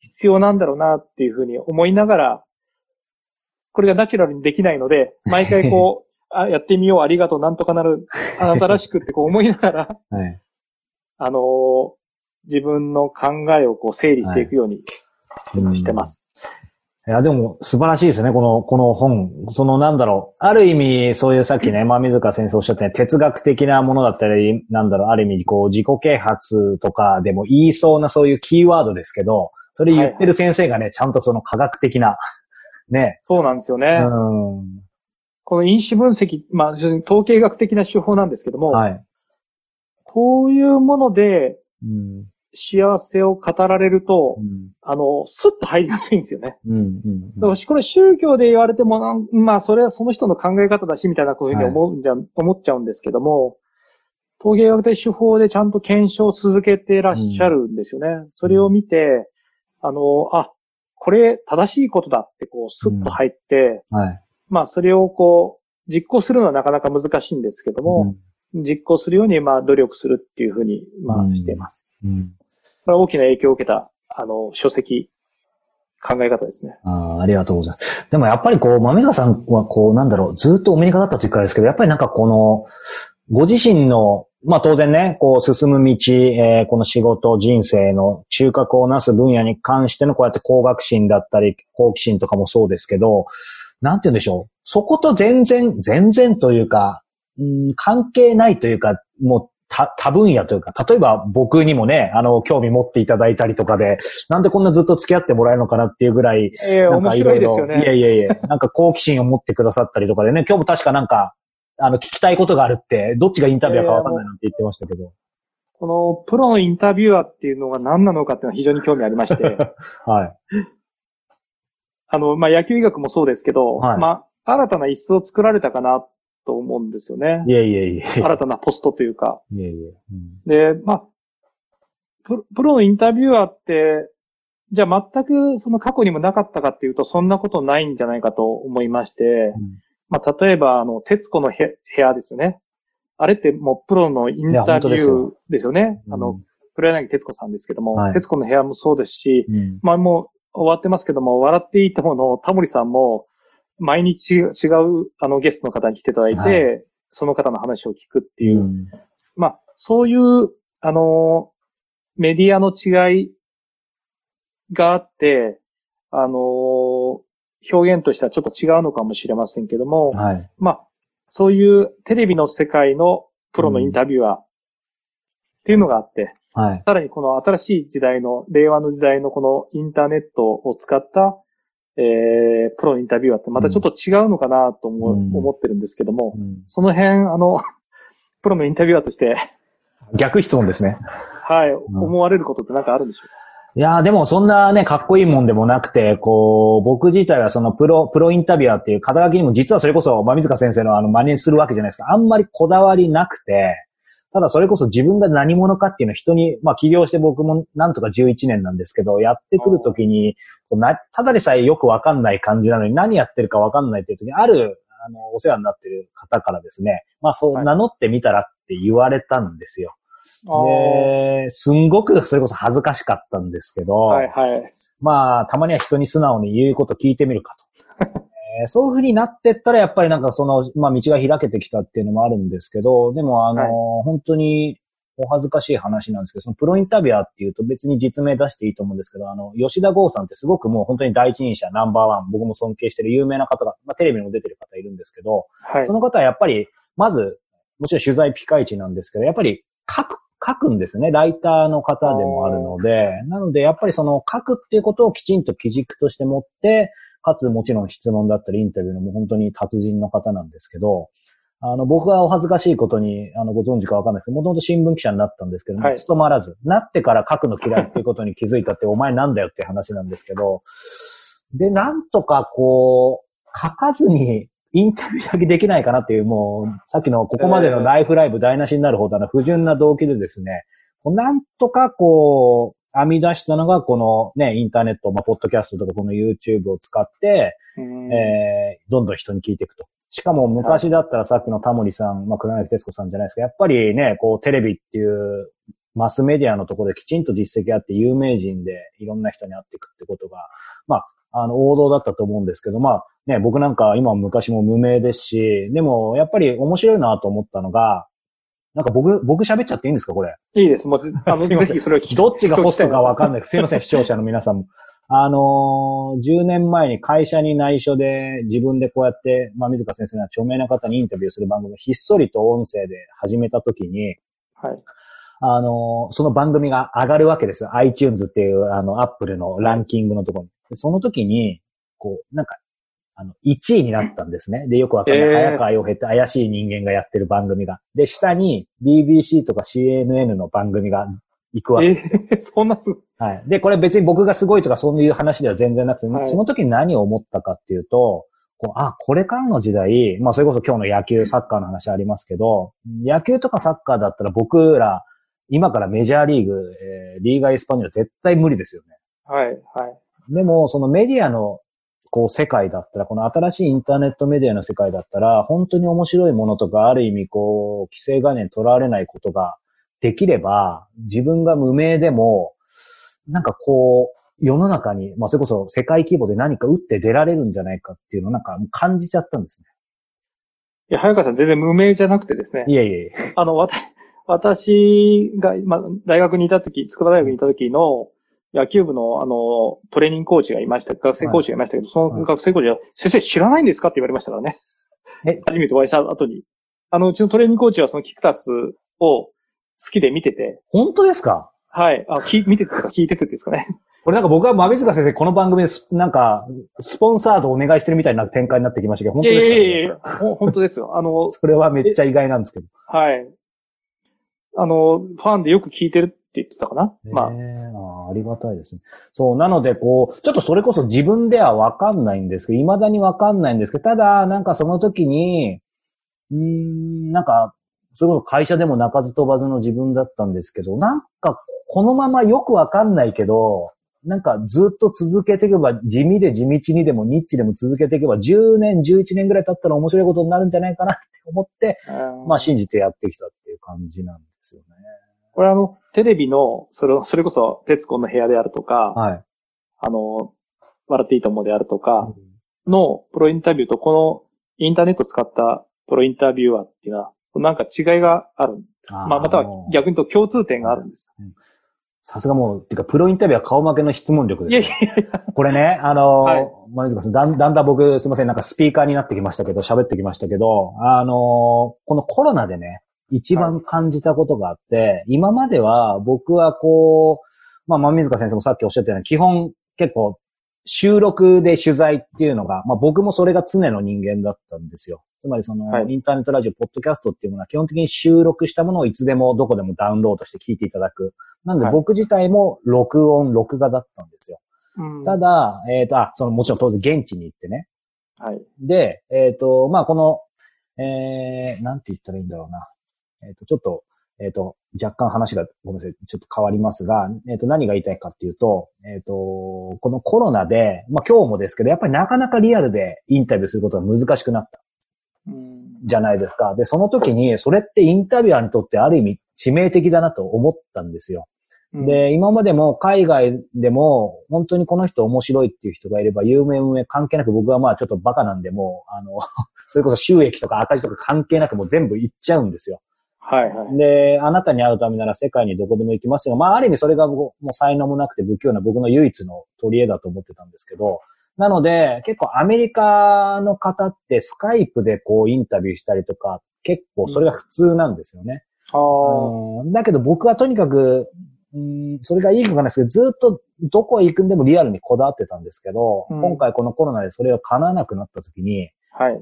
必要なんだろうなっていうふうに思いながら、これがナチュラルにできないので、毎回こう、あやってみよう、ありがとう、なんとかなる、あなたらしくってこう思いながら、はい。あのー自分の考えをこう整理していくようにうんしてます。いや、でも素晴らしいですね、この、この本。そのなんだろう。ある意味、そういうさっきね、まあ、水川先生おっしゃったように哲学的なものだったり、なんだろう、ある意味、こう、自己啓発とかでも言いそうなそういうキーワードですけど、それ言ってる先生がね、ちゃんとその科学的な、ね、そうなんですよね。うん。この因子分析、まあ、統計学的な手法なんですけども、はい。こういうものでうん。幸せを語られると、うん。あの、スッと入りやすいんですよね。うん。うん。だからこれ宗教で言われてもまあそれはその人の考え方だし、みたいなこういうふうに思うんじゃ、思っちゃうんですけども、陶芸学的手法でちゃんと検証を続けてらっしゃるんですよね。それを見て、あの、あ、これ正しいことだってこうスッと入って、はい。まあそれをこう実行するのはなかなか難しいんですけども、実行するようにまあ努力するっていうふうにまうんあしています。うん。うん。これは大きな影響を受けた、あの、書籍、考え方ですね。ああ、ありがとうございます。でもやっぱりこう、豆川さんはこう、なんだろう、ずっとお目にかかったというかですけど、やっぱりなんかこの、ご自身の、まあ当然ね、こう進む道、えーこの仕事、人生の中核をなす分野に関してのこうやって工学心だったり、好奇心とかもそうですけど、なんて言うんでしょう。そこと全然、全然というか、うん、関係ないというか、もう多多分野というか、例えば僕にもね、あの、興味持っていただいたりとかで、なんでこんなずっと付き合ってもらえるのかなっていうぐらい、ええなんかいですよね。いやいやいや、なんか好奇心を持ってくださったりとかでね、今日も確かなんか、あの、聞きたいことがあるって、どっちがインタビュアーかわかんないなんて言ってましたけど。このプロのインタビュアーっていうのが何なのかっていうのは非常に興味ありまして、はい。あの、まあ、野球医学もそうですけど、はいまあ、新たな椅子を作られたかなと思うんですよね。いやいやいや。新たなポストというか。いやいや。うんで、まあ、プロプロのインタビュアーって、じゃあ全くその過去にもなかったかっていうと、そんなことないんじゃないかと思いまして、まあ、例えば、あの、徹子のへ部屋ですよね。あれってもうプロのインタビューですよね。あの、、黒柳徹子さんですけども、はい徹子の部屋もそうですし、うん。まあもう終わってますけども、笑っていいとものタモリさんも、毎日違うあのゲストの方に来ていただいて、はその方の話を聞くっていう、うん。まあそういう、あの、メディアの違いがあって、あの、表現としてはちょっと違うのかもしれませんけども、はい。まあ、そういうテレビの世界のプロのインタビュアーっていうのがあって、はい。さらにこの新しい時代の、令和の時代のこのインターネットを使った、えー、プロのインタビュアーってまたちょっと違うのかなと思,、うん思ってるんですけども、うんその辺、あの、プロのインタビュアーとして、逆質問ですね。はい、ん思われることって何かあるんでしょうか？いやーでもそんなね、かっこいいもんでもなくて、こう、僕自体はそのプロ、プロインタビュアーっていう肩書きにも実はそれこそ、ま水塚先生のあの真似するわけじゃないですか。あんまりこだわりなくて、ただそれこそ自分が何者かっていうのを人に、まあ起業して僕もなんとか11年なんですけど、やってくるときに、ただでさえよくわかんない感じなのに何やってるかわかんないっていうときに、ある、あの、お世話になってる方からですね、まあそう、はい名乗ってみたらって言われたんですよ。で、すんごくそれこそ恥ずかしかったんですけど、はいはい。まあ、たまには人に素直に言うこと聞いてみるかと。えーそういう風になってったら、やっぱりなんかその、まあ道が開けてきたっていうのもあるんですけど、でもあの、はい本当にお恥ずかしい話なんですけど、そのプロインタビュアーっていうと別に実名出していいと思うんですけど、あの、吉田剛さんってすごくもう本当に第一人者ナンバーワン、僕も尊敬してる有名な方が、まあテレビにも出てる方いるんですけど、はいそ。の方はやっぱり、まず、もちろん取材ピカイチなんですけど、やっぱり書く、書くんですね。ライターの方でもあるので、なのでやっぱりその書くっていうことをきちんと基軸として持って、かつもちろん質問だったりインタビューのもう本当に達人の方なんですけど、あの、僕がお恥ずかしいことに、あの、ご存知かわかんないですけど、もともと新聞記者になったんですけども、はい。務まらず、なってから書くの嫌いっていうことに気づいたって、お前なんだよって話なんですけど、で、なんとかこう、書かずに、インタビューだけできないかなっていう、もう、さっきのここまでのライフライブ台無しになるほどの不純な動機でですね、なんとかこう、編み出したのが、このね、インターネット、まあ、ポッドキャストとかこの YouTube を使って、うんえー、どんどん人に聞いていくと。しかも昔だったらさっきのタモリさん、まあ、黒柳徹子さんじゃないですか。やっぱりね、こうテレビっていうマスメディアのところできちんと実績あって有名人でいろんな人に会っていくってことが、まあ、あの、王道だったと思うんですけど、まあね、僕なんか今も昔も無名ですし、でもやっぱり面白いなと思ったのが、なんか僕、僕喋っちゃっていいんですかこれ？いいです。もうぜ、あの、すいませんぜひそれを聞きどっちがホストかわかんないです。すいません、視聴者の皆さんも。あのー10年前に会社に内緒で自分でこうやって、まあ、水川先生の著名な方にインタビューする番組をひっそりと音声で始めたときに、はい。あのーその番組が上がるわけですよ。iTunes っていう、あの、アップルのランキングのところに。でその時に、こう、なんか、あの、1位になったんですね。で、よくわかんない。えー早川洋平って怪しい人間がやってる番組が。で、下に BBC とか CNN の番組が行くわけえですよ。ー、そんなす、はい。で、これ別に僕がすごいとかそういう話では全然なくて、はいその時に何を思ったかっていうと、こうあ、これからの時代、まあそれこそ今日の野球、サッカーの話ありますけど、野球とかサッカーだったら僕ら、今からメジャーリーグ、えーリーガエスパニョーラ絶対無理ですよね。はい、はい。でも、そのメディアの、こう、世界だったら、この新しいインターネットメディアの世界だったら、本当に面白いものとか、ある意味、こう、規制概念にとらわれないことができれば、自分が無名でも、なんかこう、世の中に、まあ、それこそ世界規模で何か打って出られるんじゃないかっていうのをなんか感じちゃったんですいや、早川さん全然無名じゃなくてですねね。。いえいえ。あの、わた、私が、まあ、大学にいたとき、筑波大学にいたときの野球部の、あの、トレーニングコーチがいました、学生コーチがいましたけど、その学生コーチは、先生知らないんですかって言われましたからね。え初めてお会いした後に。あの、うちのトレーニングコーチはそのキクタスを好きで見てて、本当ですか？はい、あ、き見てて聞いててですかね。これなんか僕は馬水塚先生、この番組です、なんか、スポンサードお願いしてるみたいな展開になってきましたけど、本当ですか、やいやいや、ほ本当ですよ。あの、それはめっちゃ意外なんですけど。はい。あの、ファンでよく聞いてる言ってたかな？まあ、ええああありがたいですね。そう、なので、こう、ちょっとそれこそ自分ではわかんないんですけど、未だにわかんないんですけど、ただ、なんかその時に、うーん、なんか、それこそ会社でも鳴かず飛ばずの自分だったんですけど、なんか、このままよくわかんないけど、なんかずっと続けていけば、地味で地道にでもニッチでも続けていけば、10年、11年ぐらい経ったら面白いことになるんじゃないかなって思って、まあ信じてやってきたっていう感じなんですよね。これあの、テレビの、それ、それこそ、徹子の部屋であるとか、はい。あの、笑っていいと思うであるとか、のプロインタビューと、このインターネットを使ったプロインタビュアーっていうのは、なんか違いがある。あーまあ、または逆に言うと共通点があるんです。さすがもう、てか、プロインタビューは顔負けの質問力いやですよ。いやいや、これね、あのーはいまあ水川さんだん、だんだん僕、すいません、なんかスピーカーになってきましたけど、喋ってきましたけど、あのーこのコロナでね、一番感じたことがあって、今までは僕はこう、まあ、ま水川先生もさっきおっしゃったように、基本結構収録で取材っていうのが、まあ僕もそれが常の人間だったんですよ。つまりその、はいインターネットラジオ、ポッドキャストっていうものは基本的に収録したものをいつでもどこでもダウンロードして聞いていただく。なんではい僕自体も録音、録画だったんですよ。うんただ、えっ、と、あ、その、もちろん当然現地に行ってね。はい。で、えっ、と、まあ、この、えー、なんて言ったらいいんだろうな。えっ、と、ちょっと、えっ、と、若干話が、ごめんなさい、ちょっと変わりますが、えっ、と、何が言いたいかっていうと、えっ、と、このコロナで、まあ、今日もですけど、やっぱりなかなかリアルでインタビューすることが難しくなったうんじゃないですか。で、その時に、それってインタビュアーにとってある意味致命的だなと思ったんですよ。うん、で、今までも海外でも、本当にこの人面白いっていう人がいれば、有名無名関係なく僕はまあちょっとバカなんで、もう、あの、それこそ収益とか赤字とか関係なくもう全部行っちゃうんですよ。はいはい。で、あなたに会うためなら世界にどこでも行きますよ。まあある意味それが僕もう才能もなくて不器用な僕の唯一の取り柄だと思ってたんですけど、なので、結構アメリカの方ってスカイプでこうインタビューしたりとか、結構それが普通なんですよね。うんだけど僕はとにかく、うん、それがいいかわかんないですけど、ずっとどこへ行くんでもリアルにこだわってたんですけど、うん今回このコロナでそれが叶わなくなった時に、はい。えー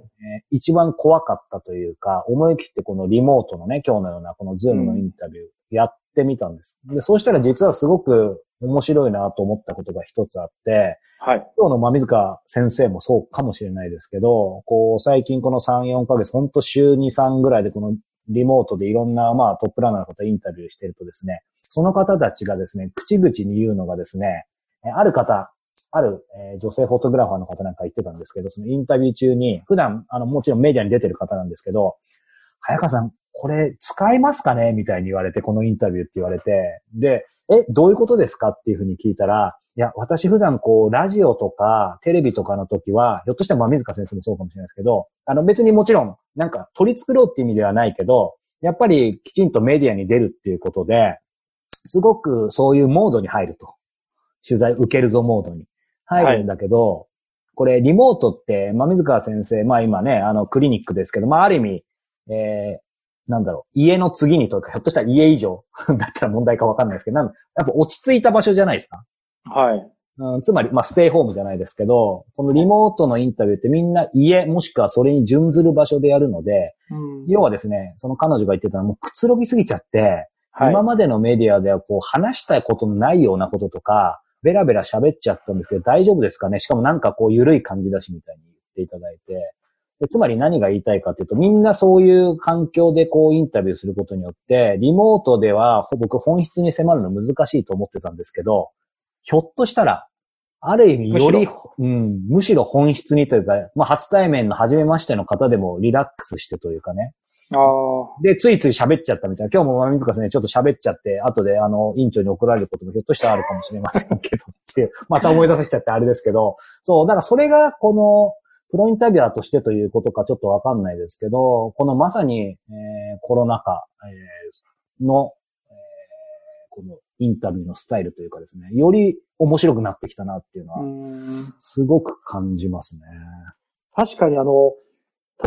一番怖かったというか、思い切ってこのリモートのね、今日のようなこのズームのインタビューやってみたんです。で、そうしたら実はすごく面白いなと思ったことが一つあって、はい。今日の馬見塚先生もそうかもしれないですけど、こう、最近この3、4ヶ月、ほんと週2、3ぐらいでこのリモートでいろんな、まあ、トップランナーの方インタビューしてるとですね、その方たちがですね、口々に言うのがですね、えある方、ある、えー女性フォトグラファーの方なんか言ってたんですけど、そのインタビュー中に、普段、あの、もちろんメディアに出てる方なんですけど、早川さん、これ使えますかね？みたいに言われて、このインタビューって言われて、で、え、どういうことですか？っていうふうに聞いたら、いや、私普段こう、ラジオとか、テレビとかの時は、ひょっとしたらま、水川先生もそうかもしれないですけど、あの別にもちろん、なんか取り繕うって意味ではないけど、やっぱりきちんとメディアに出るっていうことで、すごくそういうモードに入ると。取材受けるぞモードに。入るんだけど、これリモートって、まあ、水川先生、まあ今ね、あのクリニックですけど、まあある意味、えー、なんだろう、家の次にというか、ひょっとしたら家以上 だったら問題かわかんないですけど、なんやっぱ落ち着いた場所じゃないですか？はい。うん、つまり、まあ、ステイホームじゃないですけど、このリモートのインタビューってみんな家、もしくはそれに準ずる場所でやるので、うん要はですね、その彼女が言ってたのはもうくつろぎすぎちゃって、はい。今までのメディアではこう話したいことのないようなこととか、ベラベラ喋っちゃったんですけど大丈夫ですかね？しかもなんかこう緩い感じだしみたいに言っていただいて。でつまり何が言いたいかというと、みんなそういう環境でこうインタビューすることによって、リモートではほ僕本質に迫るの難しいと思ってたんですけど、ひょっとしたら、ある意味よりむし、うん、むしろ本質にというか、まあ初対面の初めましての方でもリラックスしてというかね。で、ついつい喋っちゃったみたいな。今日もまみずかさんね、ちょっと喋っちゃって、後であの、委員長に怒られることもひょっとしたらあるかもしれませんけど、っていう、また思い出させちゃってあれですけど、そう、だからそれがこの、プロインタビュアーとしてということかちょっとわかんないですけど、このまさに、えーコロナ禍、えーの、えーこのインタビューのスタイルというかですね、より面白くなってきたなっていうのは、うんすごく感じますね。確かにあの、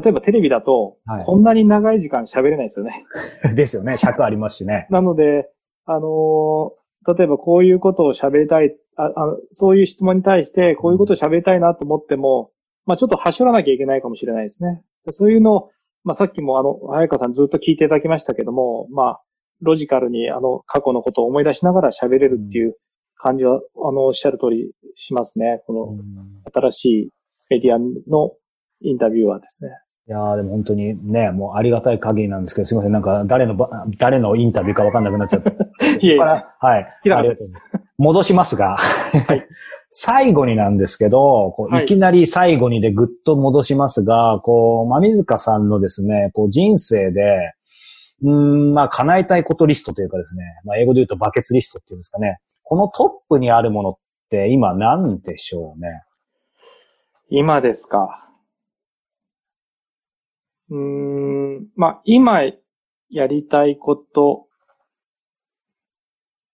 例えばテレビだと、はいこんなに長い時間喋れないですよね。ですよね。尺ありますしね。なので、あのー例えばこういうことを喋りたいああの、そういう質問に対してこういうことを喋りたいなと思っても、まあちょっと走らなきゃいけないかもしれないですね。そういうのを、まあさっきもあの、早川さんずっと聞いていただきましたけども、まあ、ロジカルにあの、過去のことを思い出しながら喋れるっていう感じは、あの、おっしゃる通りしますね。この新しいメディアのインタビューはですね。いやーでも本当にね、もうありがたい限りなんですけど、すいません、なんか誰のば、誰のインタビューかわかんなくなっちゃった。いえいえはい。です戻しますが、最後になんですけど、こうはいいきなり最後にでぐっと戻しますが、こう、まみずかさんのですね、こう人生で、うーん、まあ、叶えたいことリストというかですね、まあ、英語で言うとバケツリストっていうんですかね。このトップにあるものって今何でしょうね？今ですか。うーん、まあ、今やりたいこと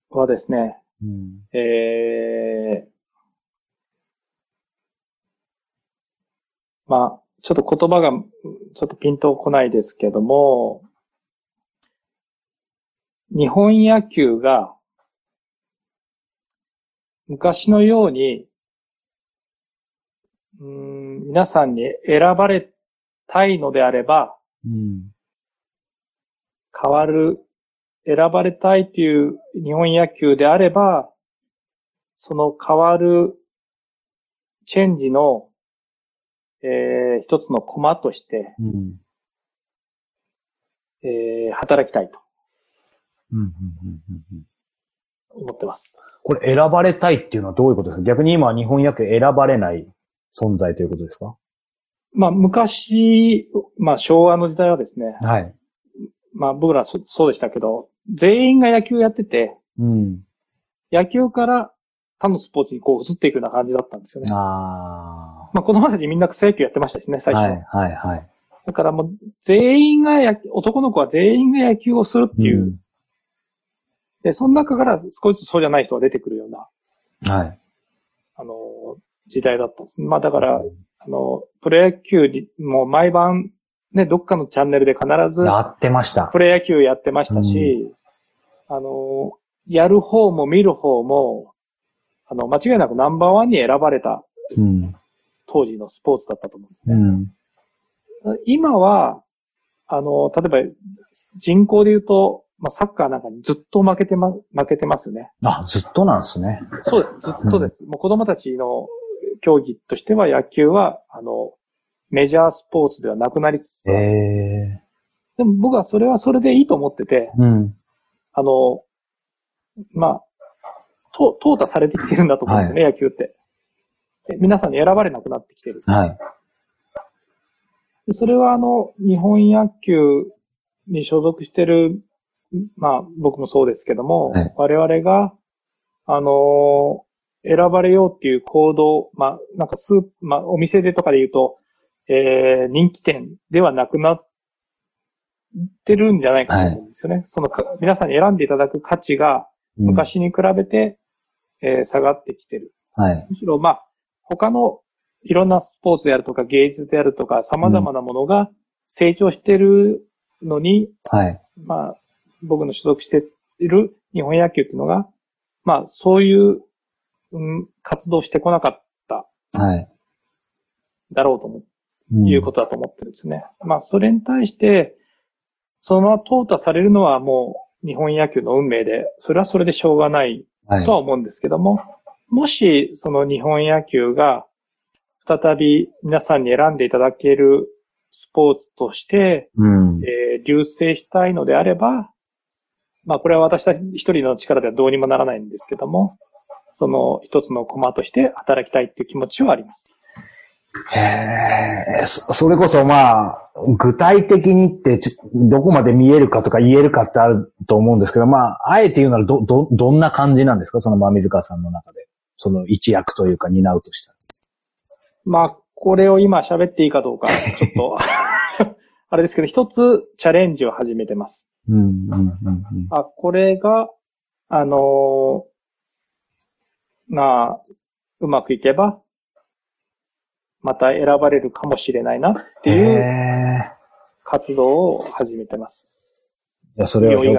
はですね、うん。えー、まあ、ちょっと言葉がうんちょっとピンとこないですけども、日本野球が昔のように、うーん皆さんに選ばれたいのであれば、うん。変わる、選ばれたいという日本野球であれば、その変わるチェンジの、えー一つのコマとして、うん。えー働きたいと。思ってます。これ選ばれたいっていうのはどういうことですか？逆に今日本野球選ばれない存在ということですか？まあ、昔、まあ、昭和の時代はですね、はい。まあ、僕らそそうでしたけど、全員が野球やってて、うん。野球から他のスポーツにこう移っていくような感じだったんですよね。あまあ、子供たちみんな草野球やってましたしね、あ。最初。はい、はい、はい。だからもう、全員が野球、男の子は全員が野球をするっていう、うんで、その中から少しずつそうじゃない人が出てくるような、はい。あの、時代だったんです。まあだから、あの、プロ野球に、もう毎晩、ね、どっかのチャンネルで必ず、やってました。プロ野球やってましたし、あの、やる方も見る方も、あの、間違いなくナンバーワンに選ばれたうん。当時のスポーツだったと思うんですね。うん。今は、あの、例えば人口で言うと、まあ、サッカーなんかにずっと負けてま、負けてますよね。あ、ずっとなんですね。そうです。ずっとです。もう子供たちの競技としては野球は、あの、メジャースポーツではなくなりつつえあるえでも僕はそれはそれでいいと思ってて、うん。あの、まあ、と、淘汰されてきてるんだと思うんですよね、野球って。で皆さんに選ばれなくなってきてる。はい。でそれはあの、日本野球に所属してる、まあ僕もそうですけども、はい我々が、あのー選ばれようっていう行動、まあなんかスーまあお店でとかで言うと、えー、人気店ではなくなってるんじゃないかと思うんですよね。そのか皆さんに選んでいただく価値がうん。昔に比べて、えー下がってきてる。はい。むしろ、まあ、他のいろんなスポーツであるとか芸術であるとか様々なものが成長してるのに、はい。まあ、僕の所属している日本野球っていうのが、まあ、そういう、うん、活動してこなかったはい。だろうと思う、んいうことだと思ってるんですね。まあ、それに対して、そのまま淘汰されるのはもう日本野球の運命で、それはそれでしょうがないはいとは思うんですけども、もしその日本野球が再び皆さんに選んでいただけるスポーツとして、うん。えー流星したいのであれば、まあこれは私たち一人の力ではどうにもならないんですけども、その一つのコマとして働きたいっていう気持ちはあります。へえ、そそれこそまあ、具体的にってちょ、どこまで見えるかとか言えるかってあると思うんですけど、まあ、あえて言うならど、ど、どんな感じなんですか？そのまあ水川さんの中で。その一役というか担うとしたら。まあこれを今喋っていいかどうか、ちょっと、あれですけど、一つチャレンジを始めてます。うん、うん、うん、うん。あ、これが、あのーまあ、うまくいけば、また選ばれるかもしれないなってへいうえ。活動を始めてます。いや、それはひょ。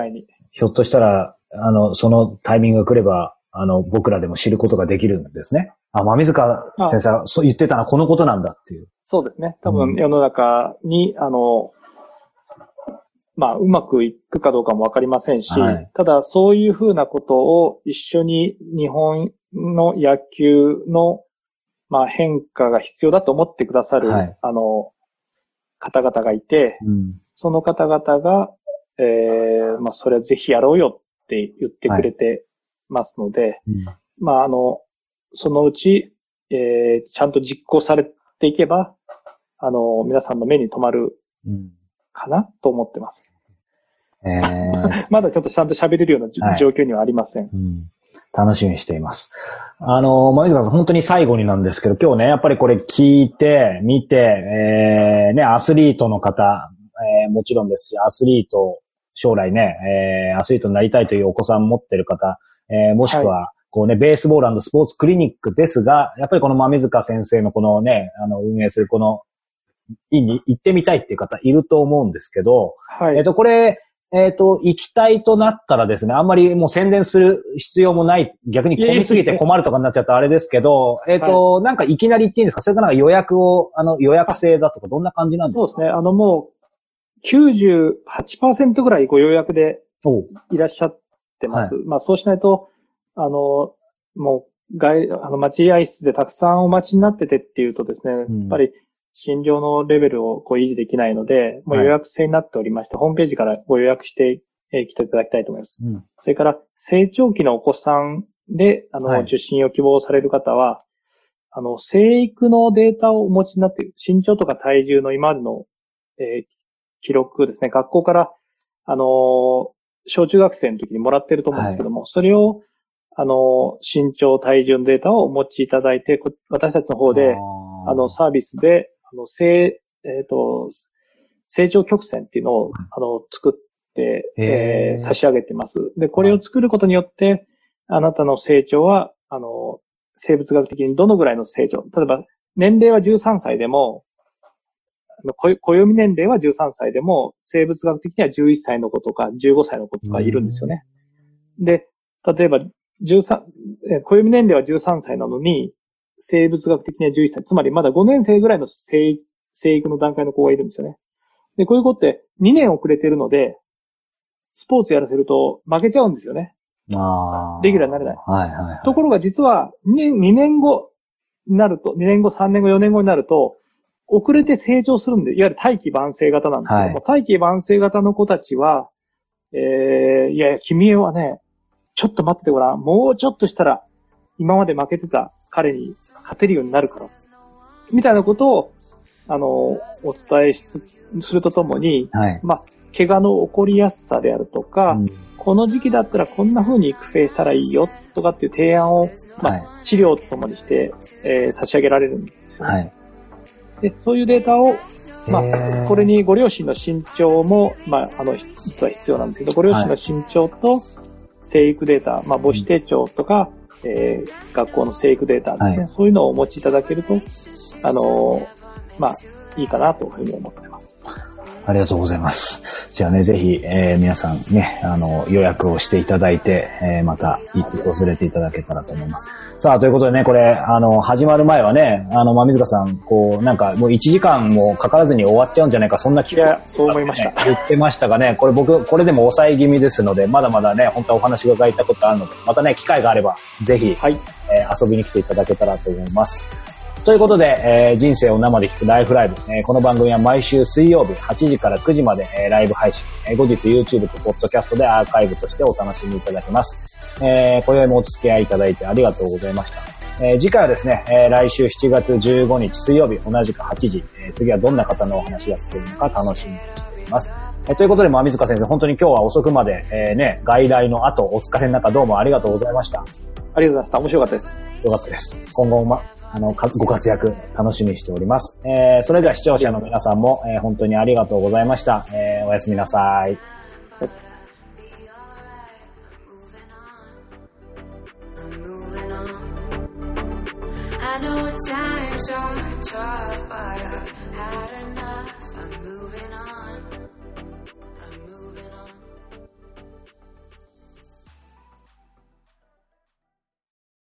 ひょっとしたら、あの、そのタイミングが来れば、あの、僕らでも知ることができるんですね。あ、ま水川先生はそう言ってたのはこのことなんだっていう。そうですね。多うん分世の中に、あの、まあ、うまくいくかどうかもわかりませんし、はいただそういうふうなことを一緒に日本の野球の、まあ、変化が必要だと思ってくださる、はいあの、方々がいて、うん。その方々が、えーまあ、それはぜひやろうよって言ってくれてますので、うんまあ、あの、そのうち、えーちゃんと実行されていけば、あの、皆さんの目に留まるうん。かなと思ってます。えー、まだちょっとちゃんと喋れるようなじはい状況にはありません。うん楽しみにしています。あの、まあ、水川さん、本当に最後になんですけど、今日ね、やっぱりこれ聞いて、見て、えー、ね、アスリートの方、えーもちろんですし、アスリート、将来ね、えー、アスリートになりたいというお子さん持ってる方、えー、もしくは、こうね、ベースボールスポーツクリニックですが、やっぱりこの豆塚先生のこのね、あの、運営するこの、いに行ってみたいっていう方いると思うんですけど、はい。えっと、これ、えっと、行きたいとなったらですね、あんまりもう宣伝する必要もない、逆に混みすぎて困るとかになっちゃったらあれですけど、えっと、なんかいきなり行っていいんですか？それかなんか予約を、あの、予約制だとか、どんな感じなんですか？そうですね。あの、もう、98%ぐらいご予約でいらっしゃってます。まあ、そうしないと、あの、もう、外、あの、待合室でたくさんお待ちになっててっていうとですね、ん。やっぱり診療のレベルをこう維持できないので、もうはい予約制になっておりまして、ホームページからご予約して、えー来ていただきたいと思います。うん。それから、成長期のお子さんで、あの、はい。受診を希望される方は、あの、生育のデータをお持ちになっている、身長とか体重の今までの、えー記録ですね、学校から、あのー小中学生の時にもらってると思うんですけども、それを、あのー身長、体重のデータをお持ちいただいて、こ私たちの方で、あの、サービスで、あの、成、えっ、と、成長曲線っていうのを、あの、作って、えー差し上げてます。で、これを作ることによって、あなたの成長は、あの、生物学的にどのぐらいの成長、例えば、年齢は13歳でも、あのこ暦年齢は13歳でも、生物学的には11歳の子とか15歳の子とかいるんですよね。で、例えば、13、えー暦年齢は13歳なのに、生物学的には11歳。つまりまだ5年生ぐらいの生生育の段階の子がいるんですよね。で、こういう子って2年遅れてるので、スポーツやらせると負けちゃうんですよね。あーレギュラーになれない。はいはいはい。ところが実は2年、2年後になると、2年後、3年後、4年後になると、遅れて成長するんで、いわゆる大器晩成型なんですけども、大器晩成型の子たちは、えー、いやいや、君はね、ちょっと待っててごらん。もうちょっとしたら、今まで負けてた彼に勝てるようになるから。みたいなことを、あの、お伝えしつするとともに、はい。まあ、怪我の起こりやすさであるとか、うんこの時期だったらこんな風に育成したらいいよとかっていう提案を、まあ、はい治療とともにして、えー差し上げられるんですよね。はい。で、そういうデータを、まあ、これにご両親の身長も、まあ、あの、実は必要なんですけど、ご両親の身長と生育データ、まあ、母子手帳とか、えー学校の生育データですね、はいそういうのをお持ちいただけると、あのーまあ、いいかなというふうに思ってます。ありがとうございます。じゃあね、ぜひ、えー皆さんね、あの、予約をしていただいて、えーまた、訪れていただけたらと思います。さあ、ということでね、これ、あの、始まる前はね、あの、まあ、水香さん、こう、なんか、もう1時間もかからずに終わっちゃうんじゃないか、そんな気がいや、そう思いました。言ってましたがね、これ僕、これでも抑え気味ですので、まだまだね、本当はお話が伺いたいことあるので、またね、機会があれば、ぜひ、はい。えー遊びに来ていただけたらと思います。ということで、えー人生を生で聞くライフライブ、えーこの番組は毎週水曜日8時から9時まで、えーライブ配信、えー後日 YouTube と Podcast でアーカイブとしてお楽しみいただけます。えー、今宵もお付き合いいただいてありがとうございました。えー次回はですね、えー来週7月15日水曜日同じく8時、えー次はどんな方のお話が聞けるのか楽しみにしています。えーということで、まあ、水香先生、本当に今日は遅くまで、えーね、外来の後、お疲れの中どうもありがとうございました。ありがとうございました。面白かったです。よかったです。今後も、ま、あの、かご活躍楽しみにしております。えー、それでは視聴者の皆さんも、えー本当にありがとうございました。えー、おやすみなさい。Know times are tough, but